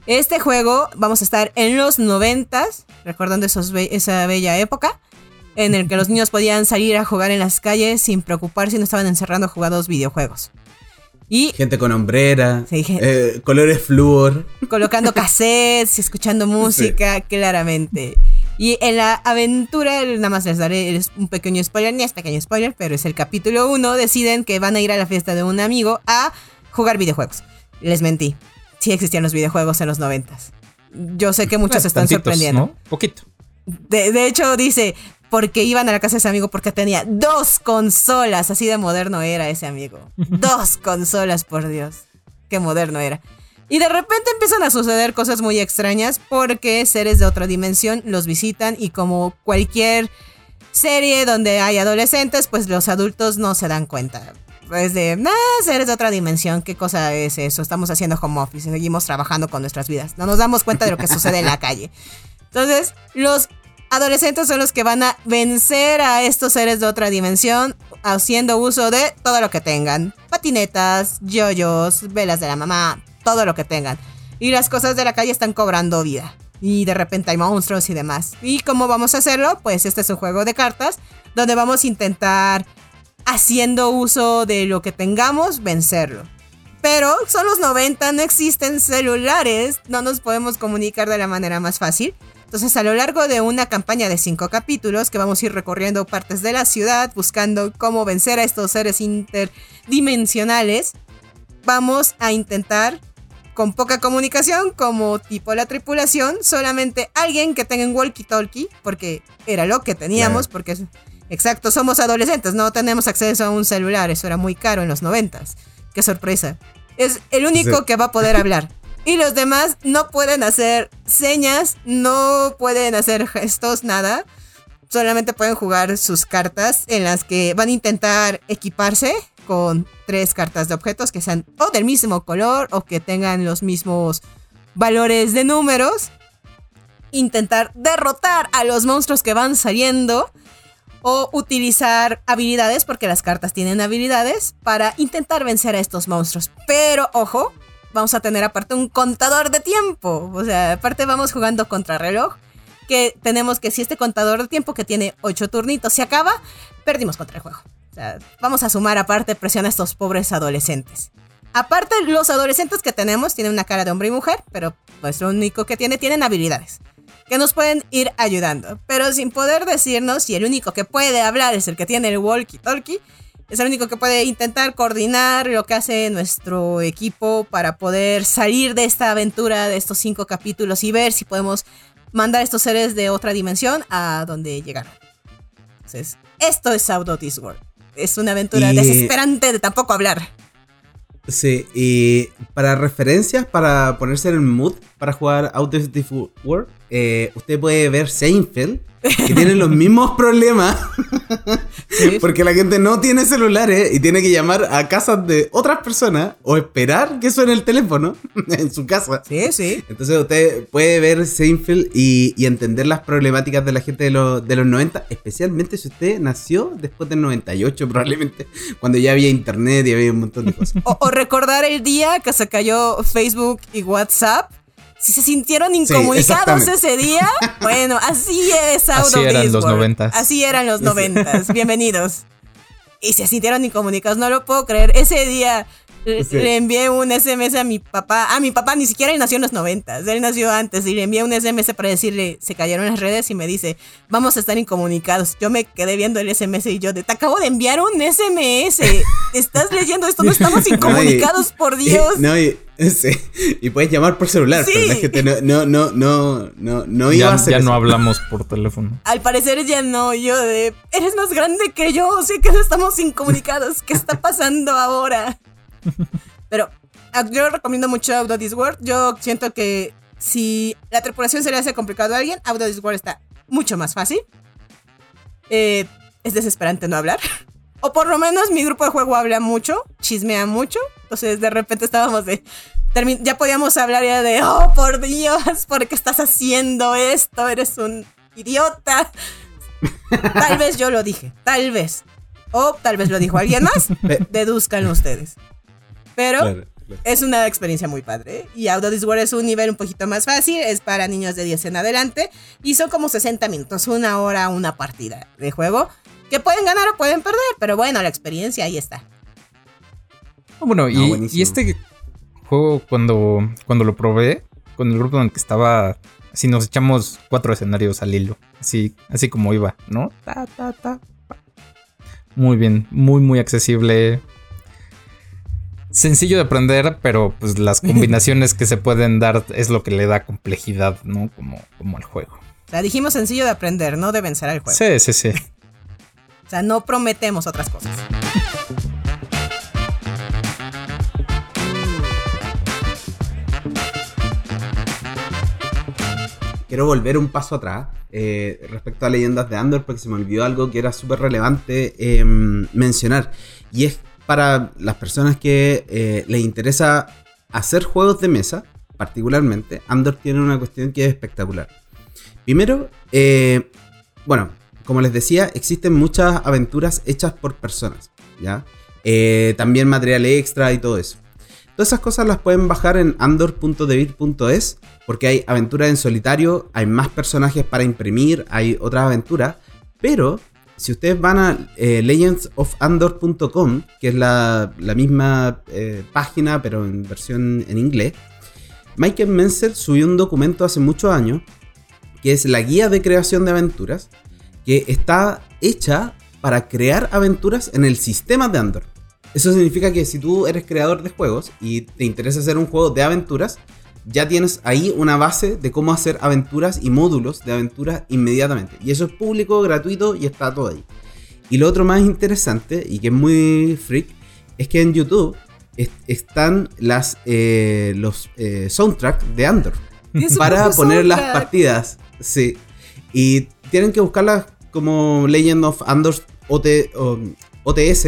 Este juego vamos a estar en los 90, recordando esos be- esa bella época, en el que los niños podían salir a jugar en las calles sin preocuparse si no estaban encerrando jugados videojuegos. Y Gente con hombrera, Sí, gen- eh, colores flúor. colocando cassettes, escuchando música, claramente. Y en la aventura, nada más les daré un pequeño spoiler, ni es pequeño spoiler, pero es el capítulo 1, deciden que van a ir a la fiesta de un amigo a jugar videojuegos. Les mentí, sí existían los videojuegos en los 90. Yo sé que muchos se están Tantitos, sorprendiendo. ¿no? Poquito. De, de hecho, dice, porque iban a la casa de ese amigo porque tenía dos consolas. Así de moderno era ese amigo. dos consolas, por Dios. Qué moderno era. Y de repente empiezan a suceder cosas muy extrañas porque seres de otra dimensión los visitan y como cualquier serie donde hay adolescentes, pues los adultos no se dan cuenta. Es de, nah, seres de otra dimensión, ¿qué cosa es eso? Estamos haciendo home office, seguimos trabajando con nuestras vidas. No nos damos cuenta de lo que sucede en la calle. Entonces, los adolescentes son los que van a vencer a estos seres de otra dimensión haciendo uso de todo lo que tengan. Patinetas, yoyos, velas de la mamá, todo lo que tengan. Y las cosas de la calle están cobrando vida. y de repente hay monstruos y demás. ¿Y cómo vamos a hacerlo? Pues este es un juego de cartas donde vamos a intentar, haciendo uso de lo que tengamos, vencerlo. Pero son los 90, no existen celulares, no nos podemos comunicar de la manera más fácil. Entonces a lo largo de una campaña de 5 capítulos que vamos a ir recorriendo partes de la ciudad, buscando cómo vencer a estos seres interdimensionales, vamos a intentar con poca comunicación, como tipo la tripulación, solamente alguien que tenga un walkie-talkie, porque era lo que teníamos, porque exacto, somos adolescentes, no tenemos acceso a un celular, eso era muy caro en los noventas. Qué sorpresa. Es el único que va a poder hablar. Y los demás no pueden hacer señas, no pueden hacer gestos, nada. Solamente pueden jugar sus cartas en las que van a intentar equiparse con tres cartas de objetos que sean o del mismo color o que tengan los mismos valores de números. Intentar derrotar a los monstruos que van saliendo. O utilizar habilidades, porque las cartas tienen habilidades, para intentar vencer a estos monstruos. Pero ojo, vamos a tener aparte un contador de tiempo. O sea, aparte vamos jugando contra reloj. Que tenemos que si este contador de tiempo que tiene 8 turnitos se acaba, perdimos contra el juego vamos a sumar aparte presión a estos pobres adolescentes. Aparte, los adolescentes que tenemos tienen una cara de hombre y mujer, pero pues lo único que tiene, tienen habilidades que nos pueden ir ayudando. Pero sin poder decirnos si el único que puede hablar es el que tiene el walkie-talkie, es el único que puede intentar coordinar lo que hace nuestro equipo para poder salir de esta aventura de estos cinco capítulos y ver si podemos mandar a estos seres de otra dimensión a donde llegaron. Entonces, esto es Auto Discord es una aventura desesperante de tampoco hablar. Sí, y para referencias, para ponerse en el mood para jugar Out of the World, eh, usted puede ver Seinfeld, que tiene los mismos problemas, porque la gente no tiene celulares y tiene que llamar a casas de otras personas o esperar que suene el teléfono en su casa. Sí, sí. Entonces usted puede ver Seinfeld y, entender las problemáticas de la gente de, de los 90, especialmente si usted nació después del 98 probablemente, cuando ya había internet y había un montón de cosas. o recordar el día que se cayó Facebook y WhatsApp si se sintieron incomunicados ese día, bueno, así es Así eran los noventas. Así eran los noventas. Bienvenidos. Y se sintieron incomunicados, no lo puedo creer. Ese día le envié un SMS a mi papá. A mi papá ni siquiera él nació en los noventas. Él nació antes y le envié un SMS para decirle, se cayeron las redes y me dice, vamos a estar incomunicados. Yo me quedé viendo el SMS y yo, te acabo de enviar un SMS. ¿Estás leyendo esto? No estamos incomunicados, por Dios. No, y, y puedes llamar por celular, pero la gente no, no, no, no, no, no iba ya, a hacer Ya no hablamos por teléfono. Al parecer ya no, yo de, eres más grande que yo, sé que no estamos incomunicados. ¿Qué está pasando ahora? Pero ah, yo recomiendo mucho Auto Discord. Yo siento que si la tripulación se le hace complicado a alguien, Auto Discord está mucho más fácil. Eh, es desesperante no hablar. O por lo menos mi grupo de juego habla mucho, chismea mucho. Entonces de repente estábamos de... Ya podíamos hablar ya de, oh, por Dios, ¿por qué estás haciendo esto? Eres un idiota. Tal vez yo lo dije, tal vez. O tal vez lo dijo alguien más. Deduzcan ustedes. Pero es una experiencia muy padre. Y Auto World es un nivel un poquito más fácil. Es para niños de 10 en adelante. Y son como 60 minutos, una hora, una partida de juego. Que pueden ganar o pueden perder. Pero bueno, la experiencia ahí está. Ah, bueno, y, este juego cuando, cuando lo probé, con el grupo en el que estaba, así nos echamos cuatro escenarios al hilo, así, así como iba, ¿no? Ta, ta, ta. Muy bien, muy, muy accesible, sencillo de aprender, pero pues las combinaciones que se pueden dar es lo que le da complejidad, ¿no? Como, como al juego. O sea, dijimos sencillo de aprender, no de vencer al juego. Sí, sí, sí. o sea, no prometemos otras cosas. Quiero volver un paso atrás eh, respecto a leyendas de Andor porque se me olvidó algo que era súper relevante em, mencionar. Y es para las personas que eh, les interesa hacer juegos de mesa, particularmente, Andor tiene una cuestión que es espectacular. Primero, eh, bueno, como les decía, existen muchas aventuras hechas por personas, ¿ya? Eh, también material extra y todo eso. Todas esas cosas las pueden bajar en andor.debit.es porque hay aventuras en solitario, hay más personajes para imprimir, hay otras aventuras, pero si ustedes van a eh, legendsofandor.com, que es la, misma eh, página pero en versión en inglés, Michael Menzel subió un documento hace muchos años que es la guía de creación de aventuras, que está hecha para crear aventuras en el sistema de Andor. Eso significa que si tú eres creador de juegos y te interesa hacer un juego de aventuras, ya tienes ahí una base de cómo hacer aventuras y módulos de aventuras inmediatamente. Y eso es público, gratuito y está todo ahí. Y lo otro más interesante y que es muy freak es que en YouTube están las, eh, los eh, soundtracks de Andor para poner las partidas. Sí. Y tienen que buscarlas como Legend of Andor OTS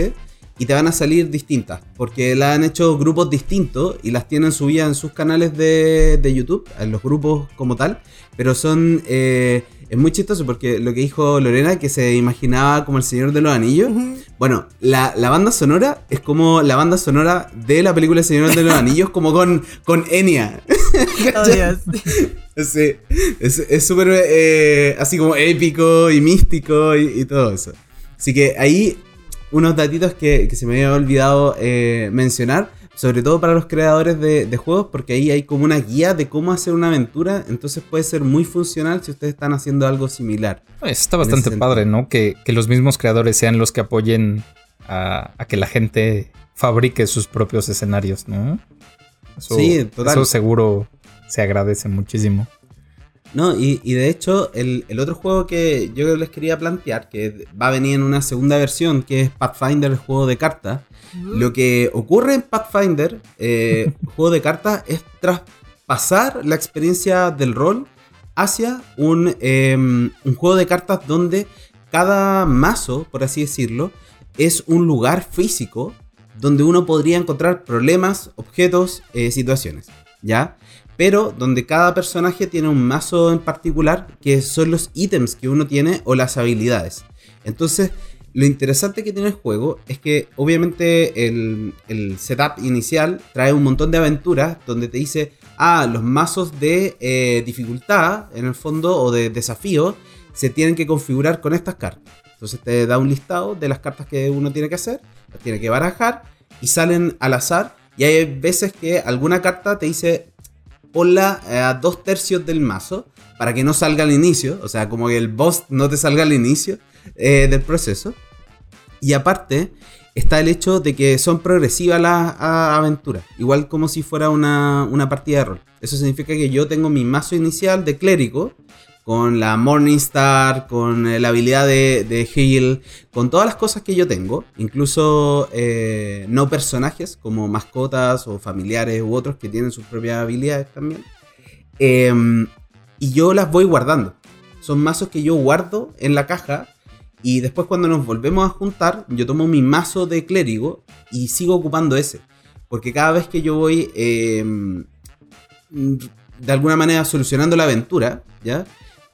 y te van a salir distintas, porque la han hecho grupos distintos y las tienen subidas en sus canales de, YouTube, en los grupos como tal, pero son... Eh, es muy chistoso porque lo que dijo Lorena, que se imaginaba como el Señor de los Anillos. Bueno, la, la, banda sonora es como la banda sonora de la película El Señor de los Anillos, como con, con Enya. Oh, sí, es súper eh, así como épico y místico y, y, todo eso. Así que ahí unos datitos que, se me había olvidado eh, mencionar, sobre todo para los creadores de, juegos, porque ahí hay como una guía de cómo hacer una aventura, entonces puede ser muy funcional si ustedes están haciendo algo similar. Está bastante padre, ¿no? Que, los mismos creadores sean los que apoyen a, que la gente fabrique sus propios escenarios, ¿no? sí, total. Eso seguro se agradece muchísimo. No, y, de hecho, el, otro juego que yo les quería plantear, que va a venir en una segunda versión, que es Pathfinder, el juego de cartas. Lo que ocurre en Pathfinder, eh, juego de cartas, es traspasar la experiencia del rol hacia un, em, un juego de cartas donde cada mazo, por así decirlo, es un lugar físico donde uno podría encontrar problemas, objetos, eh, situaciones. ¿Ya? Pero donde cada personaje tiene un mazo en particular que son los ítems que uno tiene o las habilidades. Entonces, lo interesante que tiene el juego es que obviamente el, setup inicial trae un montón de aventuras donde te dice, ah, los mazos de eh, dificultad en el fondo o de desafío se tienen que configurar con estas cartas. Entonces te da un listado de las cartas que uno tiene que hacer, las tiene que barajar y salen al azar. Y hay veces que alguna carta te dice, ponla eh, a dos tercios del mazo para que no salga al inicio, o sea, como que el boss no te salga al inicio eh, del proceso. Y aparte está el hecho de que son progresivas las aventuras, igual como si fuera una, una partida de rol. Eso significa que yo tengo mi mazo inicial de clérigo, con la Morningstar, con eh, la habilidad de, de heal, con todas las cosas que yo tengo, incluso eh, no personajes como mascotas o familiares u otros que tienen sus propias habilidades también. Em, y yo las voy guardando. Son mazos que yo guardo en la caja y después cuando nos volvemos a juntar, yo tomo mi mazo de clérigo y sigo ocupando ese. Porque cada vez que yo voy em, de alguna manera solucionando la aventura, ¿ya?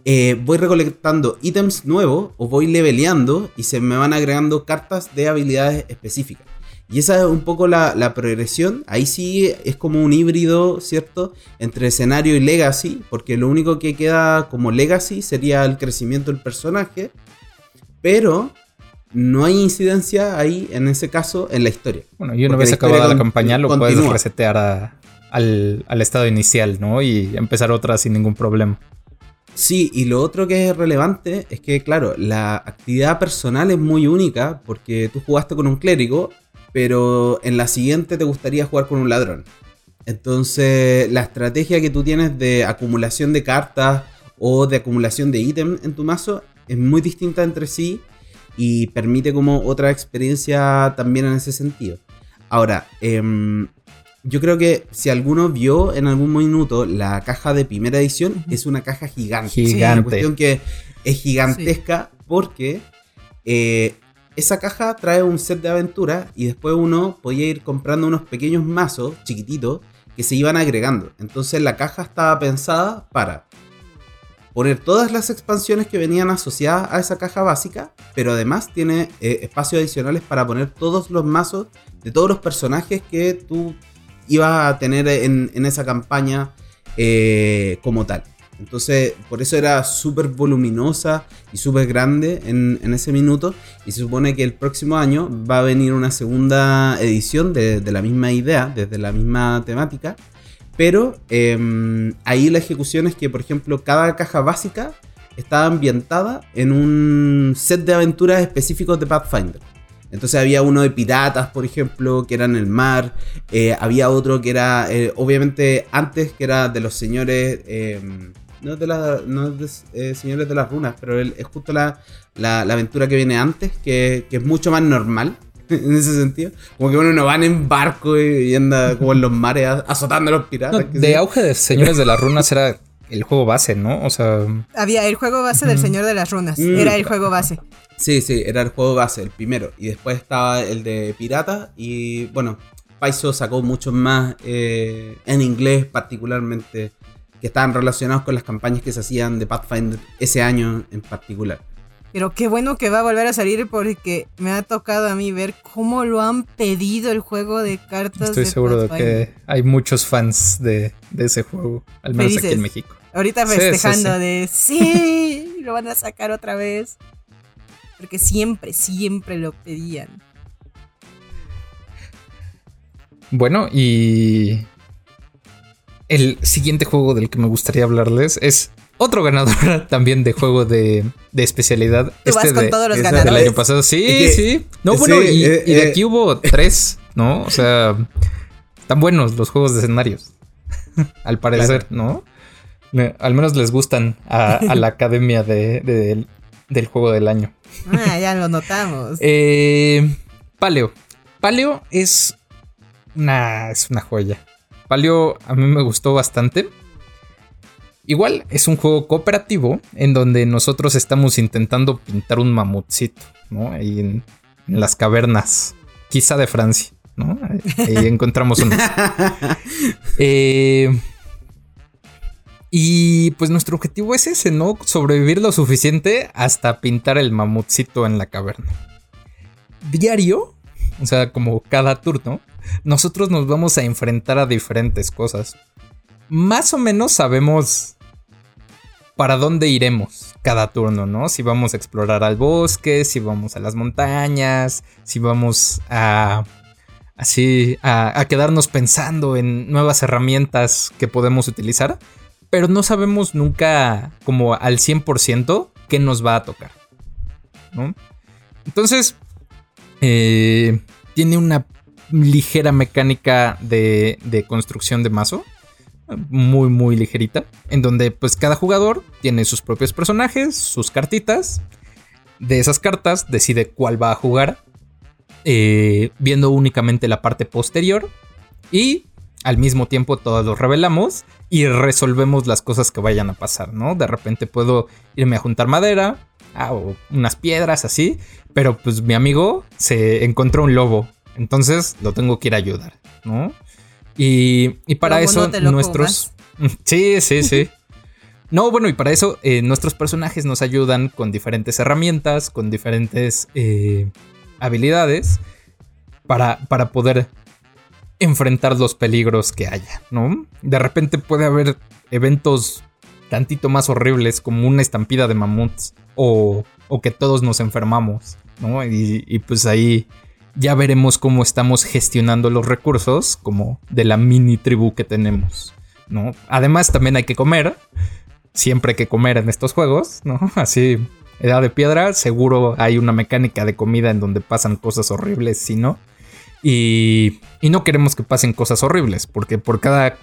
Eh, voy recolectando ítems nuevos o voy leveleando y se me van agregando cartas de habilidades específicas. Y esa es un poco la, progresión. Ahí sí es como un híbrido, ¿cierto? Entre escenario y legacy, porque lo único que queda como legacy sería el crecimiento del personaje, pero no hay incidencia ahí, en ese caso, en la historia. Bueno, y una vez acabada la campaña lo puedes resetear al, al estado inicial, ¿no? Y empezar otra sin ningún problema. Sí, y lo otro que es relevante es que, claro, la actividad personal es muy única porque tú jugaste con un clérigo, pero en la siguiente te gustaría jugar con un ladrón. Entonces, la estrategia que tú tienes de acumulación de cartas o de acumulación de ítems en tu mazo es muy distinta entre sí y permite como otra experiencia también en ese sentido. Ahora, eh, yo creo que si alguno vio en algún minuto la caja de primera edición, es una caja gigante. Gigante. una cuestión que es gigantesca porque eh, esa caja trae un set de aventuras y después uno podía ir comprando unos pequeños mazos chiquititos que se iban agregando. Entonces la caja estaba pensada para poner todas las expansiones que venían asociadas a esa caja básica, pero además tiene eh, espacios adicionales para poner todos los mazos de todos los personajes que tú ibas a tener en, esa campaña eh, como tal. Entonces, por eso era súper voluminosa y súper grande en, ese minuto. Y se supone que el próximo año va a venir una segunda edición de, la misma idea, desde la misma temática. Pero eh, ahí la ejecución es que, por ejemplo, cada caja básica estaba ambientada en un set de aventuras específicos de Pathfinder. Entonces había uno de piratas, por ejemplo, que era en el mar. Eh, había otro que era, eh, obviamente, antes que era de los señores. Eh, no de, la, no de eh, señores de las runas, pero el, es justo la, la, la, aventura que viene antes, que, que, es mucho más normal. En ese sentido, como que uno no van en barco y, y anda como en los mares azotando a los piratas. No, de auge de Señores de las Runas era el juego base, ¿no? O sea. Había el juego base del Señor de las Runas. Mm. Era el juego base. Sí, sí, era el juego base, el primero. Y después estaba el de Pirata. Y bueno, Paizo sacó muchos más eh, en inglés, particularmente, que estaban relacionados con las campañas que se hacían de Pathfinder ese año en particular. Pero qué bueno que va a volver a salir porque me ha tocado a mí ver cómo lo han pedido el juego de cartas. Estoy de seguro de que hay muchos fans de, de ese juego, al menos Felices. aquí en México. Ahorita festejando sí, sí, sí. de sí, lo van a sacar otra vez. Porque siempre, siempre lo pedían. Bueno, y el siguiente juego del que me gustaría hablarles es otro ganador también de juego de, de especialidad. ¿Tú este vas con de, todos los ganadores? del año pasado. Sí, sí. No, sí, bueno, y, eh, y de eh. aquí hubo tres, ¿no? O sea, tan buenos los juegos de escenarios. Al parecer, ¿no? Al menos les gustan a, a la academia de- de- del- del juego del año. Ah, ya lo notamos. Eh, Paleo. Paleo es una, es una joya. Paleo a mí me gustó bastante. Igual es un juego cooperativo en donde nosotros estamos intentando pintar un mamutcito, ¿no? Ahí en, en las cavernas, quizá de Francia, ¿no? Ahí, ahí encontramos uno. Eh, y pues nuestro objetivo es ese, ¿no? Sobrevivir lo suficiente hasta pintar el mamutcito en la caverna. Diario, o sea, como cada turno, nosotros nos vamos a enfrentar a diferentes cosas. Más o menos sabemos para dónde iremos cada turno, ¿no? Si vamos a explorar al bosque, si vamos a las montañas, si vamos a así a, a quedarnos pensando en nuevas herramientas que podemos utilizar pero no sabemos nunca como al 100% qué nos va a tocar. ¿no? Entonces, eh, tiene una ligera mecánica de, construcción de mazo. Muy, muy ligerita. En donde pues cada jugador tiene sus propios personajes, sus cartitas. De esas cartas decide cuál va a jugar. Eh, viendo únicamente la parte posterior. Y al mismo tiempo todos los revelamos y resolvemos las cosas que vayan a pasar, ¿no? De repente puedo irme a juntar madera ah, o unas piedras así, pero pues mi amigo se encontró un lobo, entonces lo tengo que ir a ayudar, ¿no? Y, y para Lobo, eso no nuestros... Sí, sí, sí. No, bueno, y para eso eh, nuestros personajes nos ayudan con diferentes herramientas, con diferentes eh, habilidades para, para poder enfrentar los peligros que haya, ¿no? De repente puede haber eventos tantito más horribles como una estampida de mamuts o, o que todos nos enfermamos, ¿no? Y, y, pues ahí ya veremos cómo estamos gestionando los recursos como de la mini tribu que tenemos, ¿no? Además también hay que comer, siempre hay que comer en estos juegos, ¿no? Así, edad de piedra, seguro hay una mecánica de comida en donde pasan cosas horribles, si no. Y, y, no queremos que pasen cosas horribles, porque por cada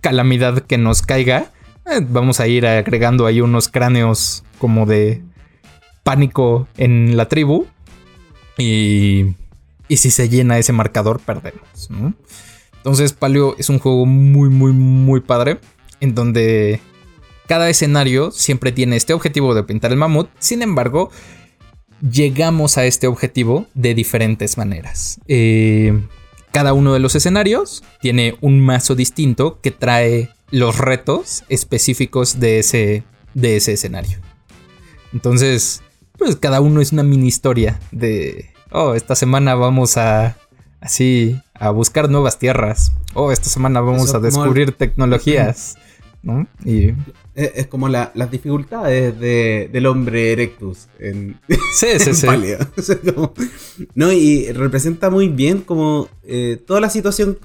calamidad que nos caiga, eh, vamos a ir agregando ahí unos cráneos como de pánico en la tribu. Y, y si se llena ese marcador, perdemos. Entonces, Paleo es un juego muy, muy, muy padre, en donde cada escenario siempre tiene este objetivo de pintar el mamut. Sin embargo, llegamos a este objetivo de diferentes maneras. Eh, cada uno de los escenarios tiene un mazo distinto que trae los retos específicos de ese, de ese escenario. Entonces, pues cada uno es una mini historia de, oh, esta semana vamos a así a buscar nuevas tierras. Oh, esta semana vamos Eso a descubrir tecnologías. ¿no? Y Es, es como la- las dificultades de- del hombre erectus en, sí, sí, en sí. Palia. O sea, como- no, y representa muy bien como eh, toda la situación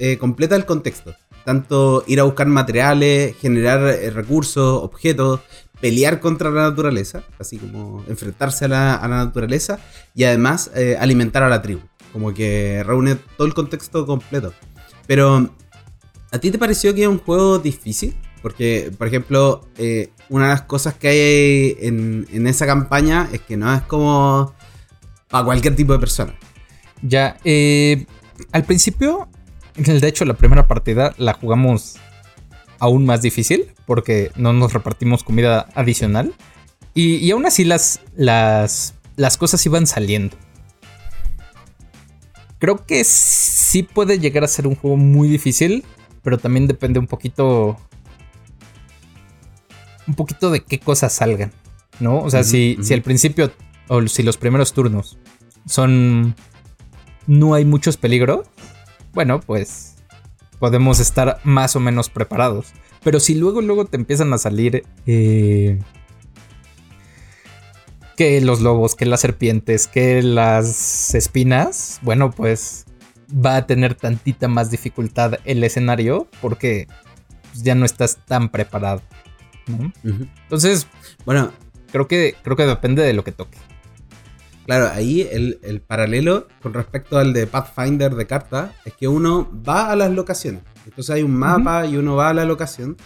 eh, completa del contexto. Tanto ir a buscar materiales, generar eh, recursos, objetos, pelear contra la naturaleza, así como enfrentarse a la, a la naturaleza y además alimentar a la tribu. Como que reúne todo el contexto completo. Pero, ¿a ti te pareció que es un juego difícil? Porque, por ejemplo, eh, una de las cosas que hay en, esa campaña es que no es como para cualquier tipo de persona. Ya, eh, al principio, de hecho, la primera partida la jugamos aún más difícil porque no nos repartimos comida adicional. Y, aún así las, las cosas iban saliendo. Creo que sí puede llegar a ser un juego muy difícil, pero también depende un poquito... Un poquito de qué cosas salgan, ¿no? O sea, si, si al principio o si los primeros turnos son... No hay muchos peligros, bueno, pues podemos estar más o menos preparados. Pero si luego, luego te empiezan a salir eh, que los lobos, que las serpientes, que las espinas, bueno, pues va a tener tantita más dificultad el escenario porque pues, ya no estás tan preparado. ¿No? Entonces, Bueno, creo que, creo que depende de lo que toque. claro, ahí el, el paralelo con respecto al de Pathfinder de carta es que uno va a las locaciones. Entonces hay un mapa y uno va a la locación.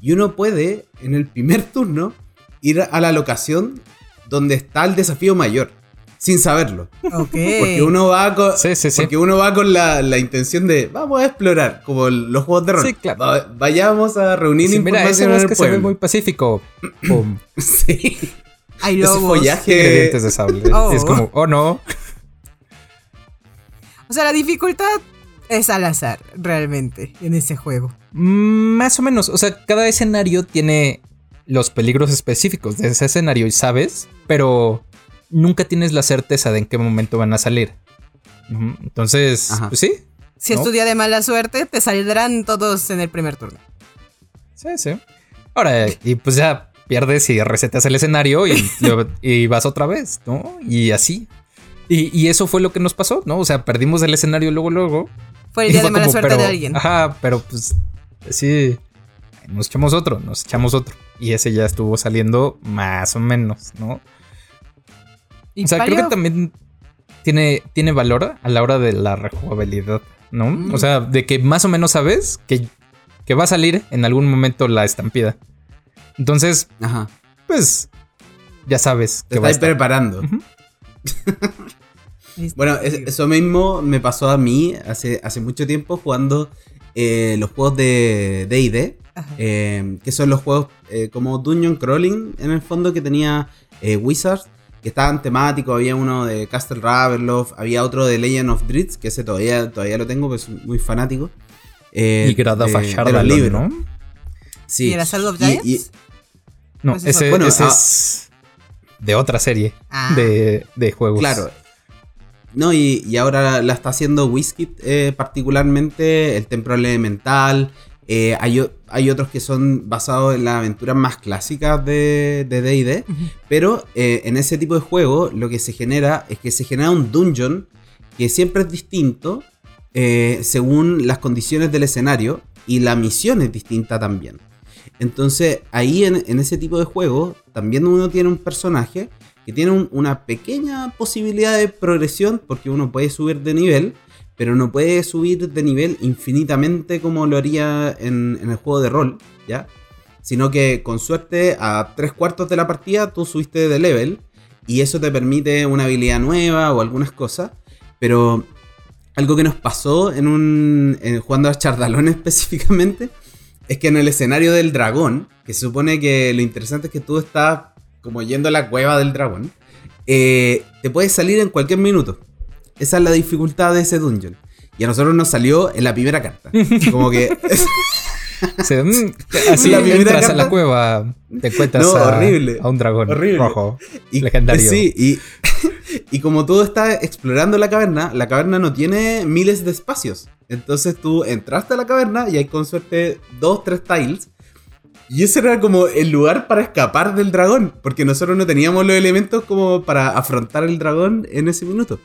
Y uno puede, en el primer turno, ir a la locación donde está el desafío mayor. Sin saberlo. Ok. Porque uno va con, Sí, sí, sí. porque uno va con la, la intención de vamos a explorar, como los juegos de rol. Sí, claro. Va- vayamos a reunir Sí, mira, ese información en el bosque se ve pueblo. muy pacífico. Pum. Sí. Hay Ese lobos. follaje. Ingredientes de sable. Oh. Es como, oh no. O sea, la dificultad es al azar, realmente, en ese juego. Mm, Más o menos. O sea, cada escenario tiene los peligros específicos de ese escenario y sabes, pero nunca tienes la certeza de en qué momento van a salir. Entonces, pues sí. Si ¿No? es tu día de mala suerte, te saldrán todos en el primer turno. Sí, sí. Ahora, y pues ya pierdes y resetas el escenario y, lo- y vas otra vez, ¿no? Y así. Y, y eso fue lo que nos pasó, ¿no? O sea, perdimos el escenario luego, luego. Fue el día de mala como, suerte pero- de alguien. Ajá, pero pues sí, nos echamos otro, nos echamos otro. Y ese ya estuvo saliendo más o menos, ¿no? Y O sea, creo que también tiene, tiene valor a la hora de la rejugabilidad, ¿no? Mm. O sea, de que más o menos sabes que, que va a salir en algún momento la estampida. Entonces, Ajá. pues, ya sabes Te que va a estáis estar. preparando. Bueno, es- eso mismo me pasó a mí hace, hace mucho tiempo jugando eh, los juegos de DD, eh, que son los juegos eh, como Dungeon Crawling, en el fondo, que tenía eh, Wizards, que estaban temáticos. Había uno de Castle Ravenloft, había otro de Legend of Drizzt, que ese todavía, todavía lo tengo, pues soy muy fanático. Eh, Y Grad of de- de libros. ¿no? Sí. ¿Y era Shadow of Giants? y- No, Pues ese, Bueno, ese ah. es de otra serie Ah. de, de juegos. Claro. No, y, y ahora la está haciendo Wizkid eh, particularmente, el Templo Elemental. Eh, hay, hay otros que son basados en las aventuras más clásicas de de D&D. Pero eh, en ese tipo de juego lo que se genera es que se genera un dungeon que siempre es distinto eh, según las condiciones del escenario y la misión es distinta también. Entonces ahí en, en ese tipo de juego también uno tiene un personaje que tiene un- una pequeña posibilidad de progresión porque uno puede subir de nivel, pero no puede subir de nivel infinitamente como lo haría en, el juego de rol, ¿ya? Sino que con suerte a tres cuartos de la partida tú subiste de level y eso te permite una habilidad nueva o algunas cosas, pero algo que nos pasó en un jugando a Chardalón específicamente es que en el escenario del dragón, que se supone que lo interesante es que tú estás como yendo a la cueva del dragón, eh, te puedes salir en cualquier minuto. Esa es la dificultad de ese dungeon. Y a nosotros nos salió en la primera carta. Como que. Se- mm, así La primera entras a carta- la cueva, te encuentras No, a, horrible, a un dragón horrible. rojo. Y, Legendario. Sí, y, y como tú estás explorando la caverna, la caverna no tiene miles de espacios. Entonces tú entraste a la caverna y hay con suerte dos, tres tiles. Y ese era como el lugar para escapar del dragón. Porque nosotros no teníamos los elementos como para afrontar el dragón en ese minuto.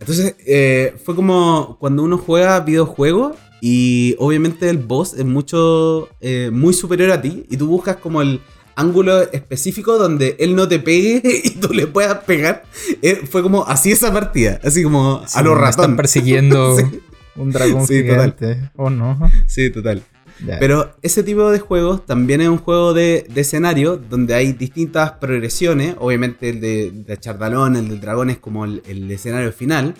Entonces eh, fue como cuando uno juega videojuegos y obviamente el boss es mucho, eh, muy superior a ti. Y tú buscas como el ángulo específico donde él no te pegue y tú le puedas pegar. Eh, fue como así esa partida. Así como Sí, a los me Están ratón. persiguiendo Sí. un dragón Sí, total. Oh, no. Sí, total. Pero ese tipo de juegos también es un juego de, de escenario donde hay distintas progresiones. Obviamente el de, de Chardalón, el del dragón es como el, escenario final.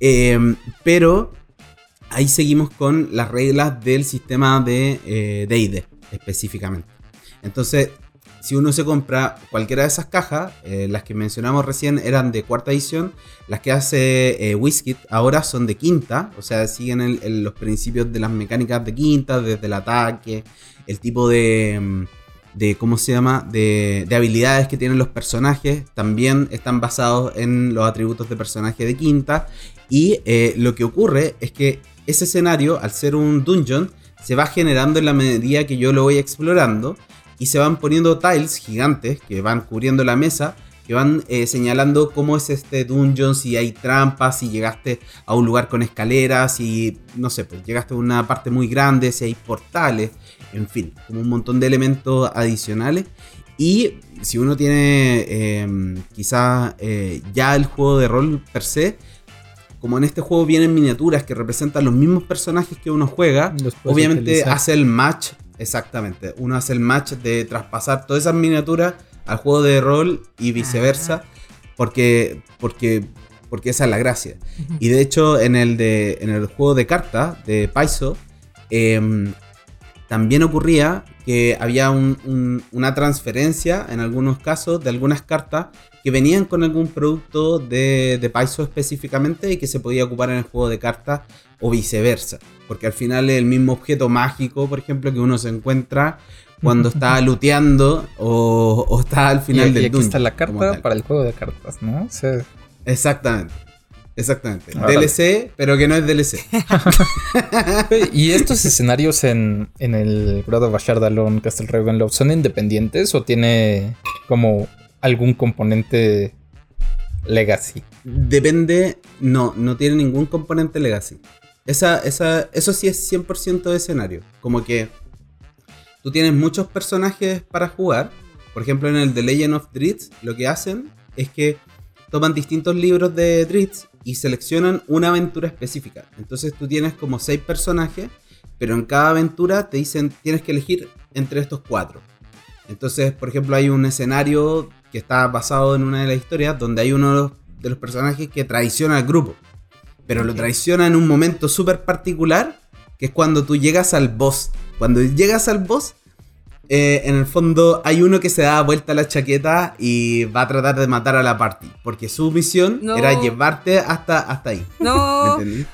Eh, pero ahí seguimos con las reglas del sistema de eh, D&D específicamente. Entonces, si uno se compra cualquiera de esas cajas, eh, las que mencionamos recién eran de cuarta edición, las que hace eh, Wizkid ahora son de quinta, o sea, siguen los principios de las mecánicas de quinta, desde el ataque, el tipo de, mm, de ¿cómo se llama?, de, de habilidades que tienen los personajes, también están basados en los atributos de personaje de quinta, y eh, lo que ocurre es que ese escenario, al ser un dungeon, se va generando en la medida que yo lo voy explorando, y se van poniendo tiles gigantes que van cubriendo la mesa, que van eh, señalando cómo es este dungeon, si hay trampas, si llegaste a un lugar con escaleras, si, no sé, pues llegaste a una parte muy grande, si hay portales, en fin, como un montón de elementos adicionales. Y si uno tiene eh, quizás eh, ya el juego de rol per se, como en este juego vienen miniaturas que representan los mismos personajes que uno juega, obviamente utilizar. hace el match, exactamente, uno hace el match de traspasar todas esas miniaturas al juego de rol y viceversa, porque, porque, porque esa es la gracia. Y de hecho en el, de, en el juego de cartas de Paizo, em, también ocurría que había un- un- una transferencia en algunos casos de algunas cartas que venían con algún producto de, de Paizo específicamente y que se podía ocupar en el juego de cartas o viceversa. Porque al final es el mismo objeto mágico, por ejemplo, que uno se encuentra cuando está looteando o, o está al Y, final y del aquí está dungeon, la como carta para el juego de cartas, ¿no? O sea, Exactamente. Exactamente. Órale. DLC, pero que no es DLC. ¿Y estos escenarios en, en el Grado of Ashardalon, Castle Ravenloft, son independientes o tiene como algún componente legacy? Depende, no, no tiene ningún componente legacy. Esa, esa, eso sí es 100% de escenario. Como que tú tienes muchos personajes para jugar. Por ejemplo, en el The Legend of Drizzt, lo que hacen es que toman distintos libros de Drizzt y seleccionan una aventura específica. Entonces tú tienes como seis personajes, pero en cada aventura te dicen tienes que elegir entre estos cuatro. Entonces, por ejemplo, hay un escenario que está basado en una de las historias donde hay uno de los, de los personajes que traiciona al grupo. Pero lo traiciona en un momento súper particular, que es cuando tú llegas al boss. Cuando llegas al boss, eh, en el fondo hay uno que se da vuelta a la chaqueta y va a tratar de matar a la party. Porque su misión No. era llevarte hasta, hasta ahí. ¿Me No, entendí?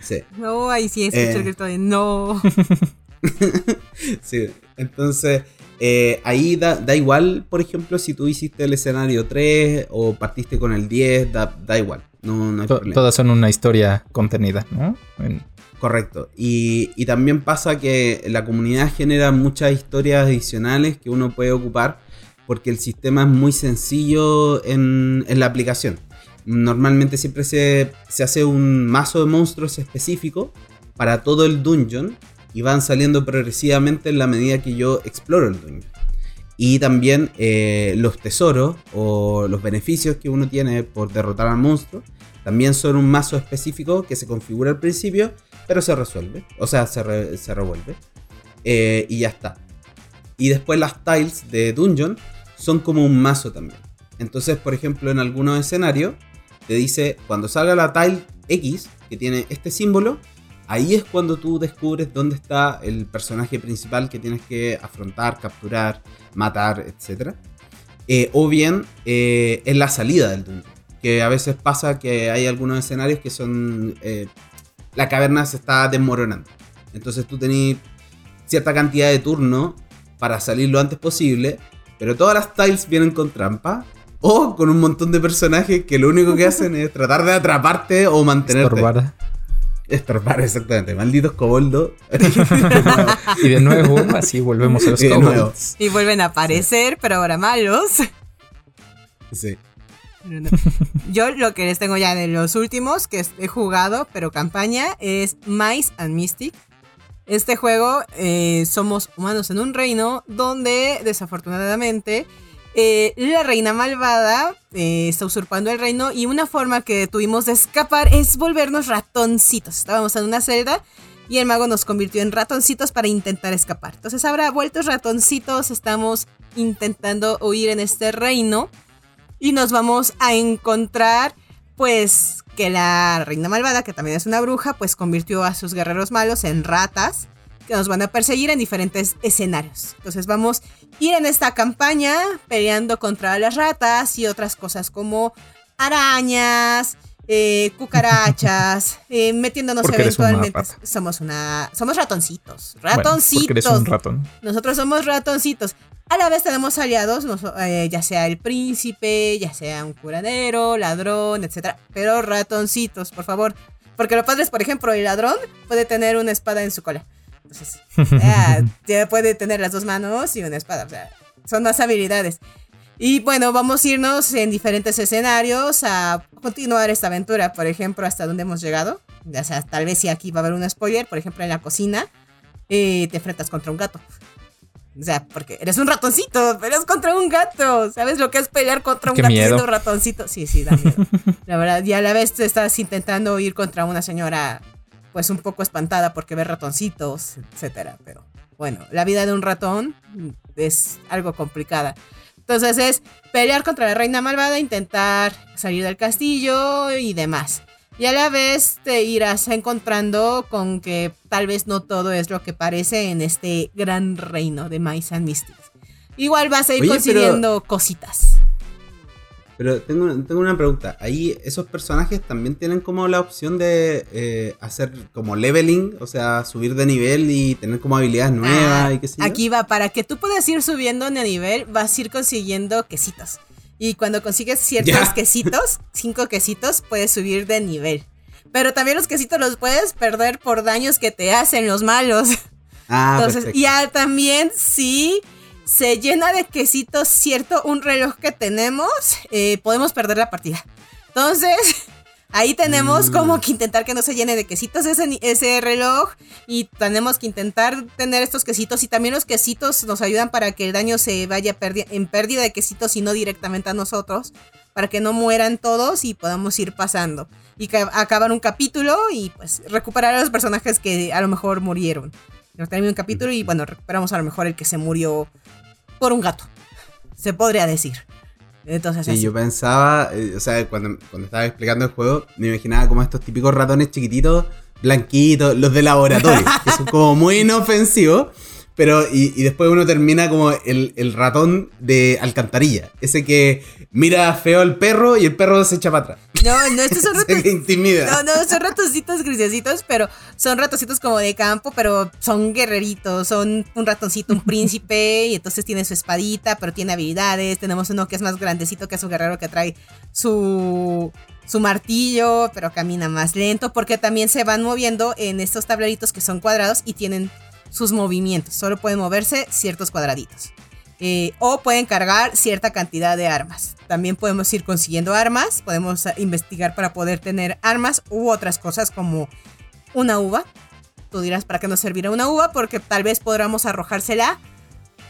Sí. no, ahí sí escucho Eh. el de no. Sí, entonces eh, ahí da, da igual, por ejemplo, si tú hiciste el escenario 3 o partiste con el 10, da, da igual, no, no hay To- problema. todas son una historia contenida, ¿no? En- Correcto. Y, y también pasa que la comunidad genera muchas historias adicionales que uno puede ocupar porque el sistema es muy sencillo en, en la aplicación. Normalmente siempre se, se hace un mazo de monstruos específico para todo el dungeon y van saliendo progresivamente en la medida que yo exploro el dungeon. Y también eh, los tesoros o los beneficios que uno tiene por derrotar al monstruo también son un mazo específico que se configura al principio, pero se resuelve. O sea, se, se revuelve. Eh, y ya está. Y después las tiles de Dungeon son como un mazo también. Entonces, por ejemplo, en algunos escenarios te dice, cuando salga la tile X, que tiene este símbolo, ahí es cuando tú descubres dónde está el personaje principal que tienes que afrontar, capturar, matar, etc. Eh, o bien eh, en la salida del dungeon. Que a veces pasa que hay algunos escenarios que son... eh, la caverna se está desmoronando. Entonces tú tenés cierta cantidad de turnos para salir lo antes posible, pero todas las tiles vienen con trampa. O con un montón de personajes que lo único que hacen es tratar de atraparte o mantenerte. Estorbar. Estorbar, exactamente. Malditos coboldos. Y de nuevo, así volvemos a los Y de nuevo. kobolds. Y vuelven a aparecer, pero ahora malos. sí. Yo lo que les tengo ya de los últimos que he jugado, pero campaña, es Mice and Mystic. Este juego eh, somos humanos en un reino donde desafortunadamente eh, la reina malvada eh, está usurpando el reino y una forma que tuvimos de escapar es volvernos ratoncitos. Estábamos en una celda y el mago nos convirtió en ratoncitos para intentar escapar. Entonces ahora vueltos ratoncitos estamos intentando huir en este reino y nos vamos a encontrar pues que la reina malvada, que también es una bruja, pues convirtió a sus guerreros malos en ratas que nos van a perseguir en diferentes escenarios. Entonces vamos a ir en esta campaña peleando contra las ratas y otras cosas como arañas, eh, cucarachas, eh, metiéndonos Porque eres una eventualmente. Somos una, somos ratoncitos, Bueno, ratoncitos. porque eres un ratón. Nosotros somos ratoncitos. A la vez tenemos aliados, eh, ya sea el príncipe, ya sea un curanero, ladrón, etc. Pero ratoncitos, por favor. Porque lo padre es, por ejemplo, el ladrón puede tener una espada en su cola. Entonces, ya, ya puede tener las dos manos y una espada. O sea, son más habilidades. Y bueno, vamos a irnos en diferentes escenarios a continuar esta aventura. Por ejemplo, hasta dónde hemos llegado. Ya sea, tal vez si aquí va a haber un spoiler. Por ejemplo, en la cocina eh, te enfrentas contra un gato. O sea, porque eres un ratoncito, pero es contra un gato. ¿Sabes lo que es pelear contra un Qué gato miedo. siendo ratoncito? Sí, sí, da miedo. La verdad, y a la vez tú estás intentando ir contra una señora, pues un poco espantada porque ve ratoncitos, etcétera. Pero bueno, la vida de un ratón es algo complicada. Entonces es pelear contra la reina malvada, intentar salir del castillo y demás. Y a la vez te irás encontrando con que tal vez no todo es lo que parece en este gran reino de Mice and Mystics. Igual vas a ir Oye, pero- consiguiendo cositas. Pero tengo, tengo una pregunta. Ahí esos personajes también tienen como la opción de eh, hacer como leveling, o sea, subir de nivel y tener como habilidades nuevas Ah, y qué sé yo. Aquí va, para que tú puedas ir subiendo de nivel, vas a ir consiguiendo quesitos. Y cuando consigues ciertos quesitos, cinco quesitos, puedes subir de nivel. Pero también los quesitos los puedes perder por daños que te hacen los malos. Ah, Entonces, perfecto. ya también si se llena de quesitos cierto un reloj que tenemos, eh, podemos perder la partida. Entonces, ahí tenemos Mm. como que intentar que no se llene de quesitos ese, ese reloj y tenemos que intentar tener estos quesitos y también los quesitos nos ayudan para que el daño se vaya en pérdida de quesitos y no directamente a nosotros, para que no mueran todos y podamos ir pasando. Y acabar un capítulo y pues recuperar a los personajes que a lo mejor murieron. Termina un capítulo y bueno, recuperamos a lo mejor el que se murió por un gato. Se podría decir. Entonces, Sí, así. yo pensaba, eh, o sea, cuando, cuando estaba explicando el juego, me imaginaba como estos típicos ratones chiquititos, blanquitos, los de laboratorio, que son como muy inofensivos, pero y, y después uno termina como el, el ratón de alcantarilla, ese que mira feo al perro y el perro se echa para atrás, No, no, estos son le intimida. No, no, son ratoncitos grisecitos, pero son ratoncitos como de campo, pero son guerreritos, son un ratoncito, un príncipe, y entonces tiene su espadita, pero tiene habilidades. Tenemos uno que es más grandecito, que es un guerrero que trae su, su martillo, pero camina más lento, porque también se van moviendo en estos tableritos que son cuadrados y tienen sus movimientos. Solo pueden moverse ciertos cuadraditos. Eh, o pueden cargar cierta cantidad de armas. También podemos ir consiguiendo armas, podemos eh, investigar para poder tener armas u otras cosas como una uva. Tú dirás, ¿para qué nos servirá una uva? Porque tal vez podamos arrojársela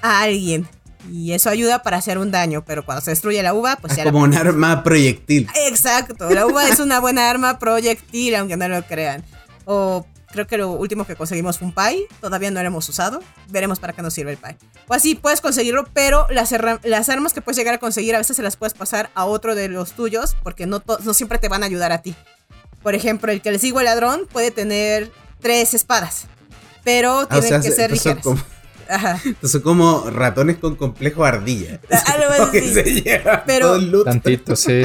a alguien. Y eso ayuda para hacer un daño, pero cuando se destruye la uva, pues es ya la como un arma proyectil. Exacto, la uva es una buena arma proyectil, aunque no lo crean. O creo que lo último que conseguimos fue un pie, todavía no lo hemos usado, veremos para qué nos sirve el pie. O así puedes conseguirlo, pero las, las armas que puedes llegar a conseguir a veces se las puedes pasar a otro de los tuyos, porque no, no siempre te van a ayudar a ti. Por ejemplo, el que le sigo al ladrón puede tener tres espadas, pero Ah, o tienen sea, que se- ser ligeras. como, Ajá. Entonces, como ratones con complejo ardilla. Algo Como que así. se Pero- todo. Tantito, sí.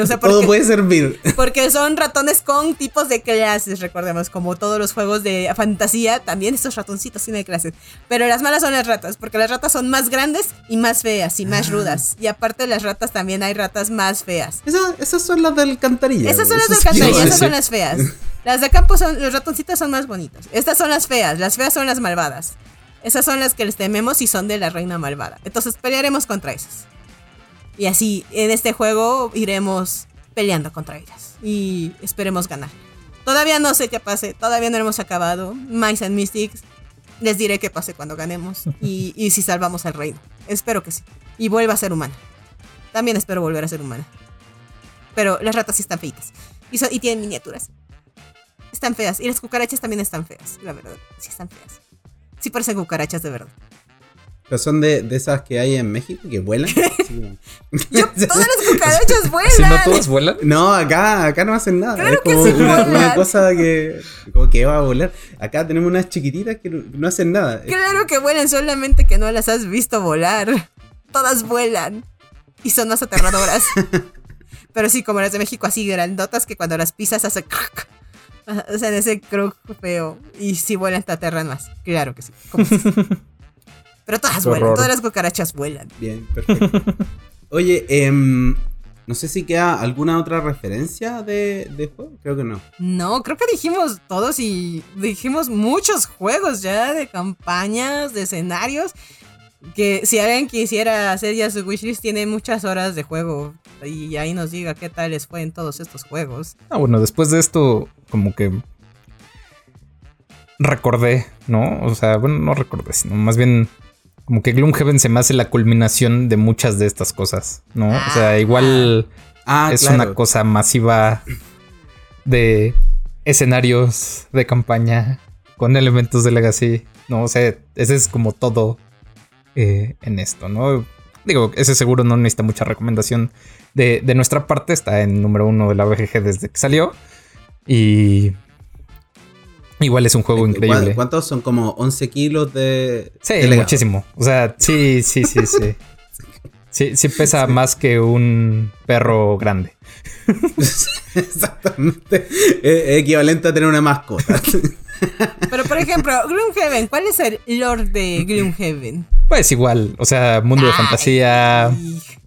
O sea, todo porque- puede servir. Porque son ratones con tipos de clases, recordemos, como todos los juegos de fantasía, también estos ratoncitos tienen clases. Pero las malas son las ratas, porque las ratas son más grandes y más feas y Ah. más rudas. Y aparte de las ratas también hay ratas más feas. Esas, esas son las del alcantarilla. Esas son las de alcantarilla, esas son las feas. Las de campo son, los ratoncitos son más bonitos. Estas son las feas, las feas son las malvadas. Esas son las que les tememos y son de la reina malvada. Entonces pelearemos contra esas. Y así, en este juego iremos peleando contra ellas. Y esperemos ganar. Todavía no sé qué pase, todavía no hemos acabado. Mice and Mystics, les diré qué pase cuando ganemos. Y, y si salvamos al reino. Espero que sí. Y vuelva a ser humana. También espero volver a ser humana. Pero las ratas sí están feitas. Y, son- y tienen miniaturas. Están feas. Y las cucarachas también están feas, la verdad. Sí están feas. Sí parecen cucarachas de verdad. Pero son de, de esas que hay en México que vuelan. Como- Todas las cucarachas vuelan. Si no todos vuelan. No, acá, acá no hacen nada. Claro es que como sí una, vuelan. una cosa que, como que va a volar. Acá tenemos unas chiquititas que no, no hacen nada. Claro que vuelan, solamente que no las has visto volar. Todas vuelan. Y son más aterradoras. Pero sí, como las de México, así grandotas que cuando las pisas hace crack. O sea, ese croc feo. Y si vuelan, te aterran más. Claro que sí. Pero todas vuelan, todas las cucarachas vuelan. Bien, perfecto. Oye, em, no sé si queda alguna otra referencia de, de juego. Creo que no. No, creo que dijimos todos y dijimos muchos juegos ya de campañas, de escenarios. Que si alguien quisiera hacer ya su wishlist, tiene muchas horas de juego. Y ahí nos diga qué tal les fue en todos estos juegos. Ah, bueno, después de esto, como que recordé, ¿no? O sea, bueno, no recordé, sino más bien como que Gloomhaven se me hace la culminación de muchas de estas cosas, ¿no? O sea, igual Ah, es claro. una cosa masiva de escenarios de campaña con elementos de legacy, ¿no? O sea, ese es como todo eh, en esto, ¿no? Digo, ese seguro no necesita mucha recomendación de, de nuestra parte, está en número uno de la BGG desde que salió y igual es un juego ¿Cu- increíble. ¿Cuántos son? Como 11 kilos de. Sí, de muchísimo. O sea, sí, sí, sí, sí. Sí, sí pesa más que un perro grande. Exactamente. Es equivalente a tener una mascota. Pero por ejemplo, Gloomhaven, ¿cuál es el lore de Gloomhaven? Pues igual, o sea, mundo de fantasía.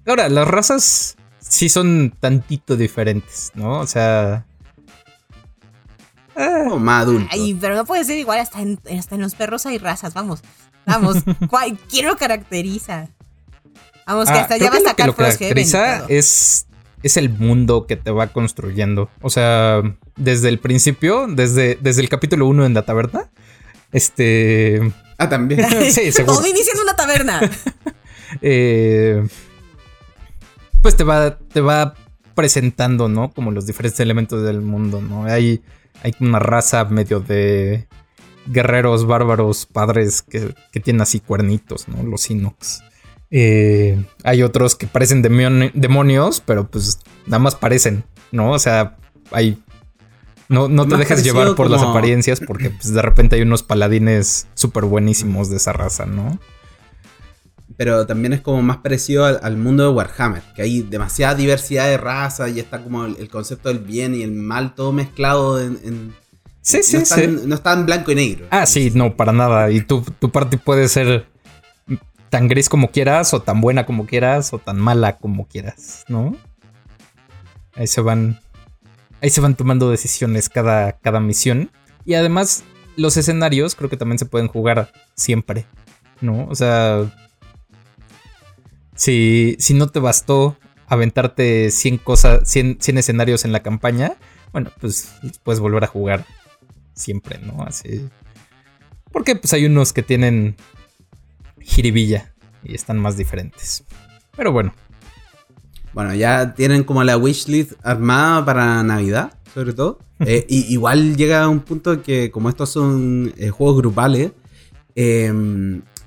Ahora, las razas sí son tantito diferentes, ¿no? O sea. ah, Como más adulto. Ay, pero no puede ser igual, hasta en, hasta en los perros hay razas, vamos. Vamos, ¿cuál- ¿quién lo caracteriza? Vamos, que ah, hasta ya va a que lo que sacar lo caracteriza es, es el mundo que te va construyendo. O sea, desde el principio, desde, desde el capítulo 1 en la taberna. Este. Ah, también. sí, seguro. Todo inicia en una taberna. eh, pues te va, te va presentando, ¿no? Como los diferentes elementos del mundo, ¿no? Hay, hay una raza medio de guerreros bárbaros padres que, que tienen así cuernitos, ¿no? Los Inox. Eh, hay otros que parecen demonios, pero pues nada más parecen, ¿no? O sea, hay... No, no te dejes llevar por las apariencias porque pues, de repente hay unos paladines súper buenísimos de esa raza, ¿no? Pero también es como más parecido al, al mundo de Warhammer. Que hay demasiada diversidad de razas y está como el, el concepto del bien y el mal todo mezclado en. en- Sí, no sí, está sí. no está en blanco y negro. Ah, sí, no, para nada. Y tu, tu parte puede ser tan gris como quieras, o tan buena como quieras, o tan mala como quieras, ¿no? Ahí se van. Ahí se van tomando decisiones cada, cada misión. Y además, los escenarios creo que también se pueden jugar siempre. ¿No? O sea. Si, si no te bastó aventarte 100 cosas, 100, 100 escenarios en la campaña, bueno, pues puedes volver a jugar siempre, ¿no? Así. Porque pues hay unos que tienen jiribilla y están más diferentes. Pero bueno, Bueno, ya tienen como la wishlist armada para Navidad, sobre todo. Eh, y igual llega a un punto que, como estos son eh, juegos grupales, eh,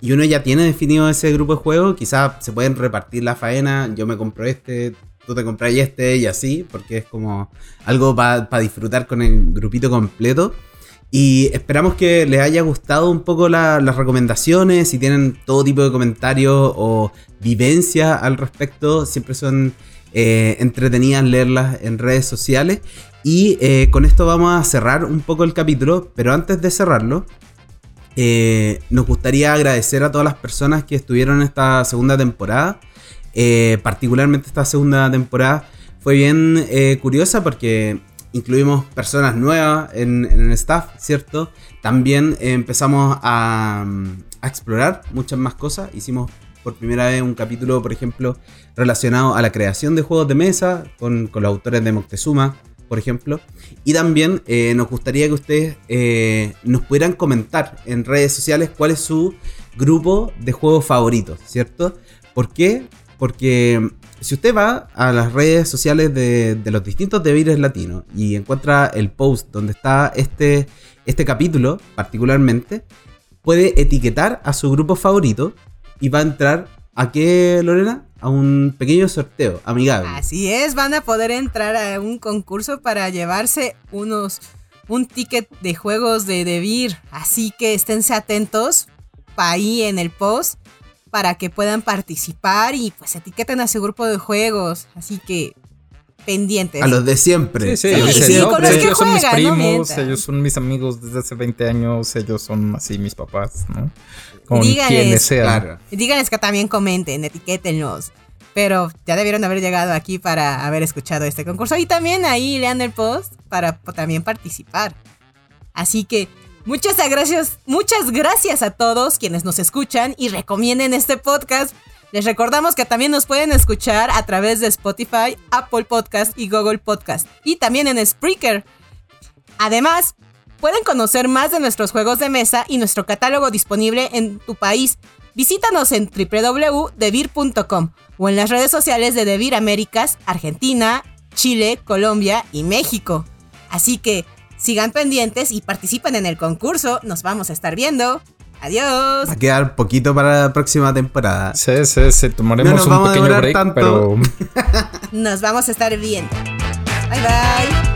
y uno ya tiene definido ese grupo de juegos, quizás se pueden repartir la faena. Yo me compro este, tú te compras este y así, porque es como algo para disfrutar con el grupito completo. Y esperamos que les haya gustado un poco la- las recomendaciones. Si tienen todo tipo de comentarios o vivencia al respecto, siempre son eh, entretenidas leerlas en redes sociales. Y eh, con esto vamos a cerrar un poco el capítulo. Pero antes de cerrarlo, eh, nos gustaría agradecer a todas las personas que estuvieron en esta segunda temporada. Particularmente esta segunda temporada fue bien curiosa porque incluimos personas nuevas en, el staff, ¿cierto? También empezamos a, a explorar muchas más cosas. Hicimos por primera vez un capítulo, por ejemplo, relacionado a la creación de juegos de mesa con, con los autores de Moctezuma, por ejemplo. Y también eh, nos gustaría que ustedes eh, nos pudieran comentar en redes sociales cuál es su grupo de juegos favoritos, ¿cierto? ¿Por qué? Porque si usted va a las redes sociales de, los distintos debires latinos y encuentra el post donde está este, este capítulo particularmente, puede etiquetar a su grupo favorito y va a entrar a qué, Lorena? A un pequeño sorteo amigable. Así es, van a poder entrar a un concurso para llevarse unos un ticket de juegos de Debir. Así que esténse atentos ahí en el post para que puedan participar y pues etiqueten a su grupo de juegos. Así que pendientes. A los de siempre. Sí, sí, Sí, ellos, sí, dicen, con "No, los que ellos son mis no primos, mientan". ellos son mis amigos desde hace 20 años, ellos son así mis papás, ¿no? Con Díganles. quienes sean. Díganles que también comenten, etiquétenlos. Pero ya debieron haber llegado aquí para haber escuchado este concurso. Y también ahí lean el post para también participar. Así que muchas gracias, muchas gracias a todos quienes nos escuchan y recomienden este podcast. Les recordamos que también nos pueden escuchar a través de Spotify, Apple Podcast y Google Podcast. Y también en Spreaker. Además, pueden conocer más de nuestros juegos de mesa y nuestro catálogo disponible en tu país. Visítanos en www.devir.com o en las redes sociales de Devir Américas, Argentina, Chile, Colombia y México. Así que sigan pendientes y participen en el concurso. Nos vamos a estar viendo. Adiós. Va a quedar poquito para la próxima temporada. Sí, sí, sí, tomaremos No nos un pequeño break, tanto. pero Nos vamos a estar viendo. Bye bye.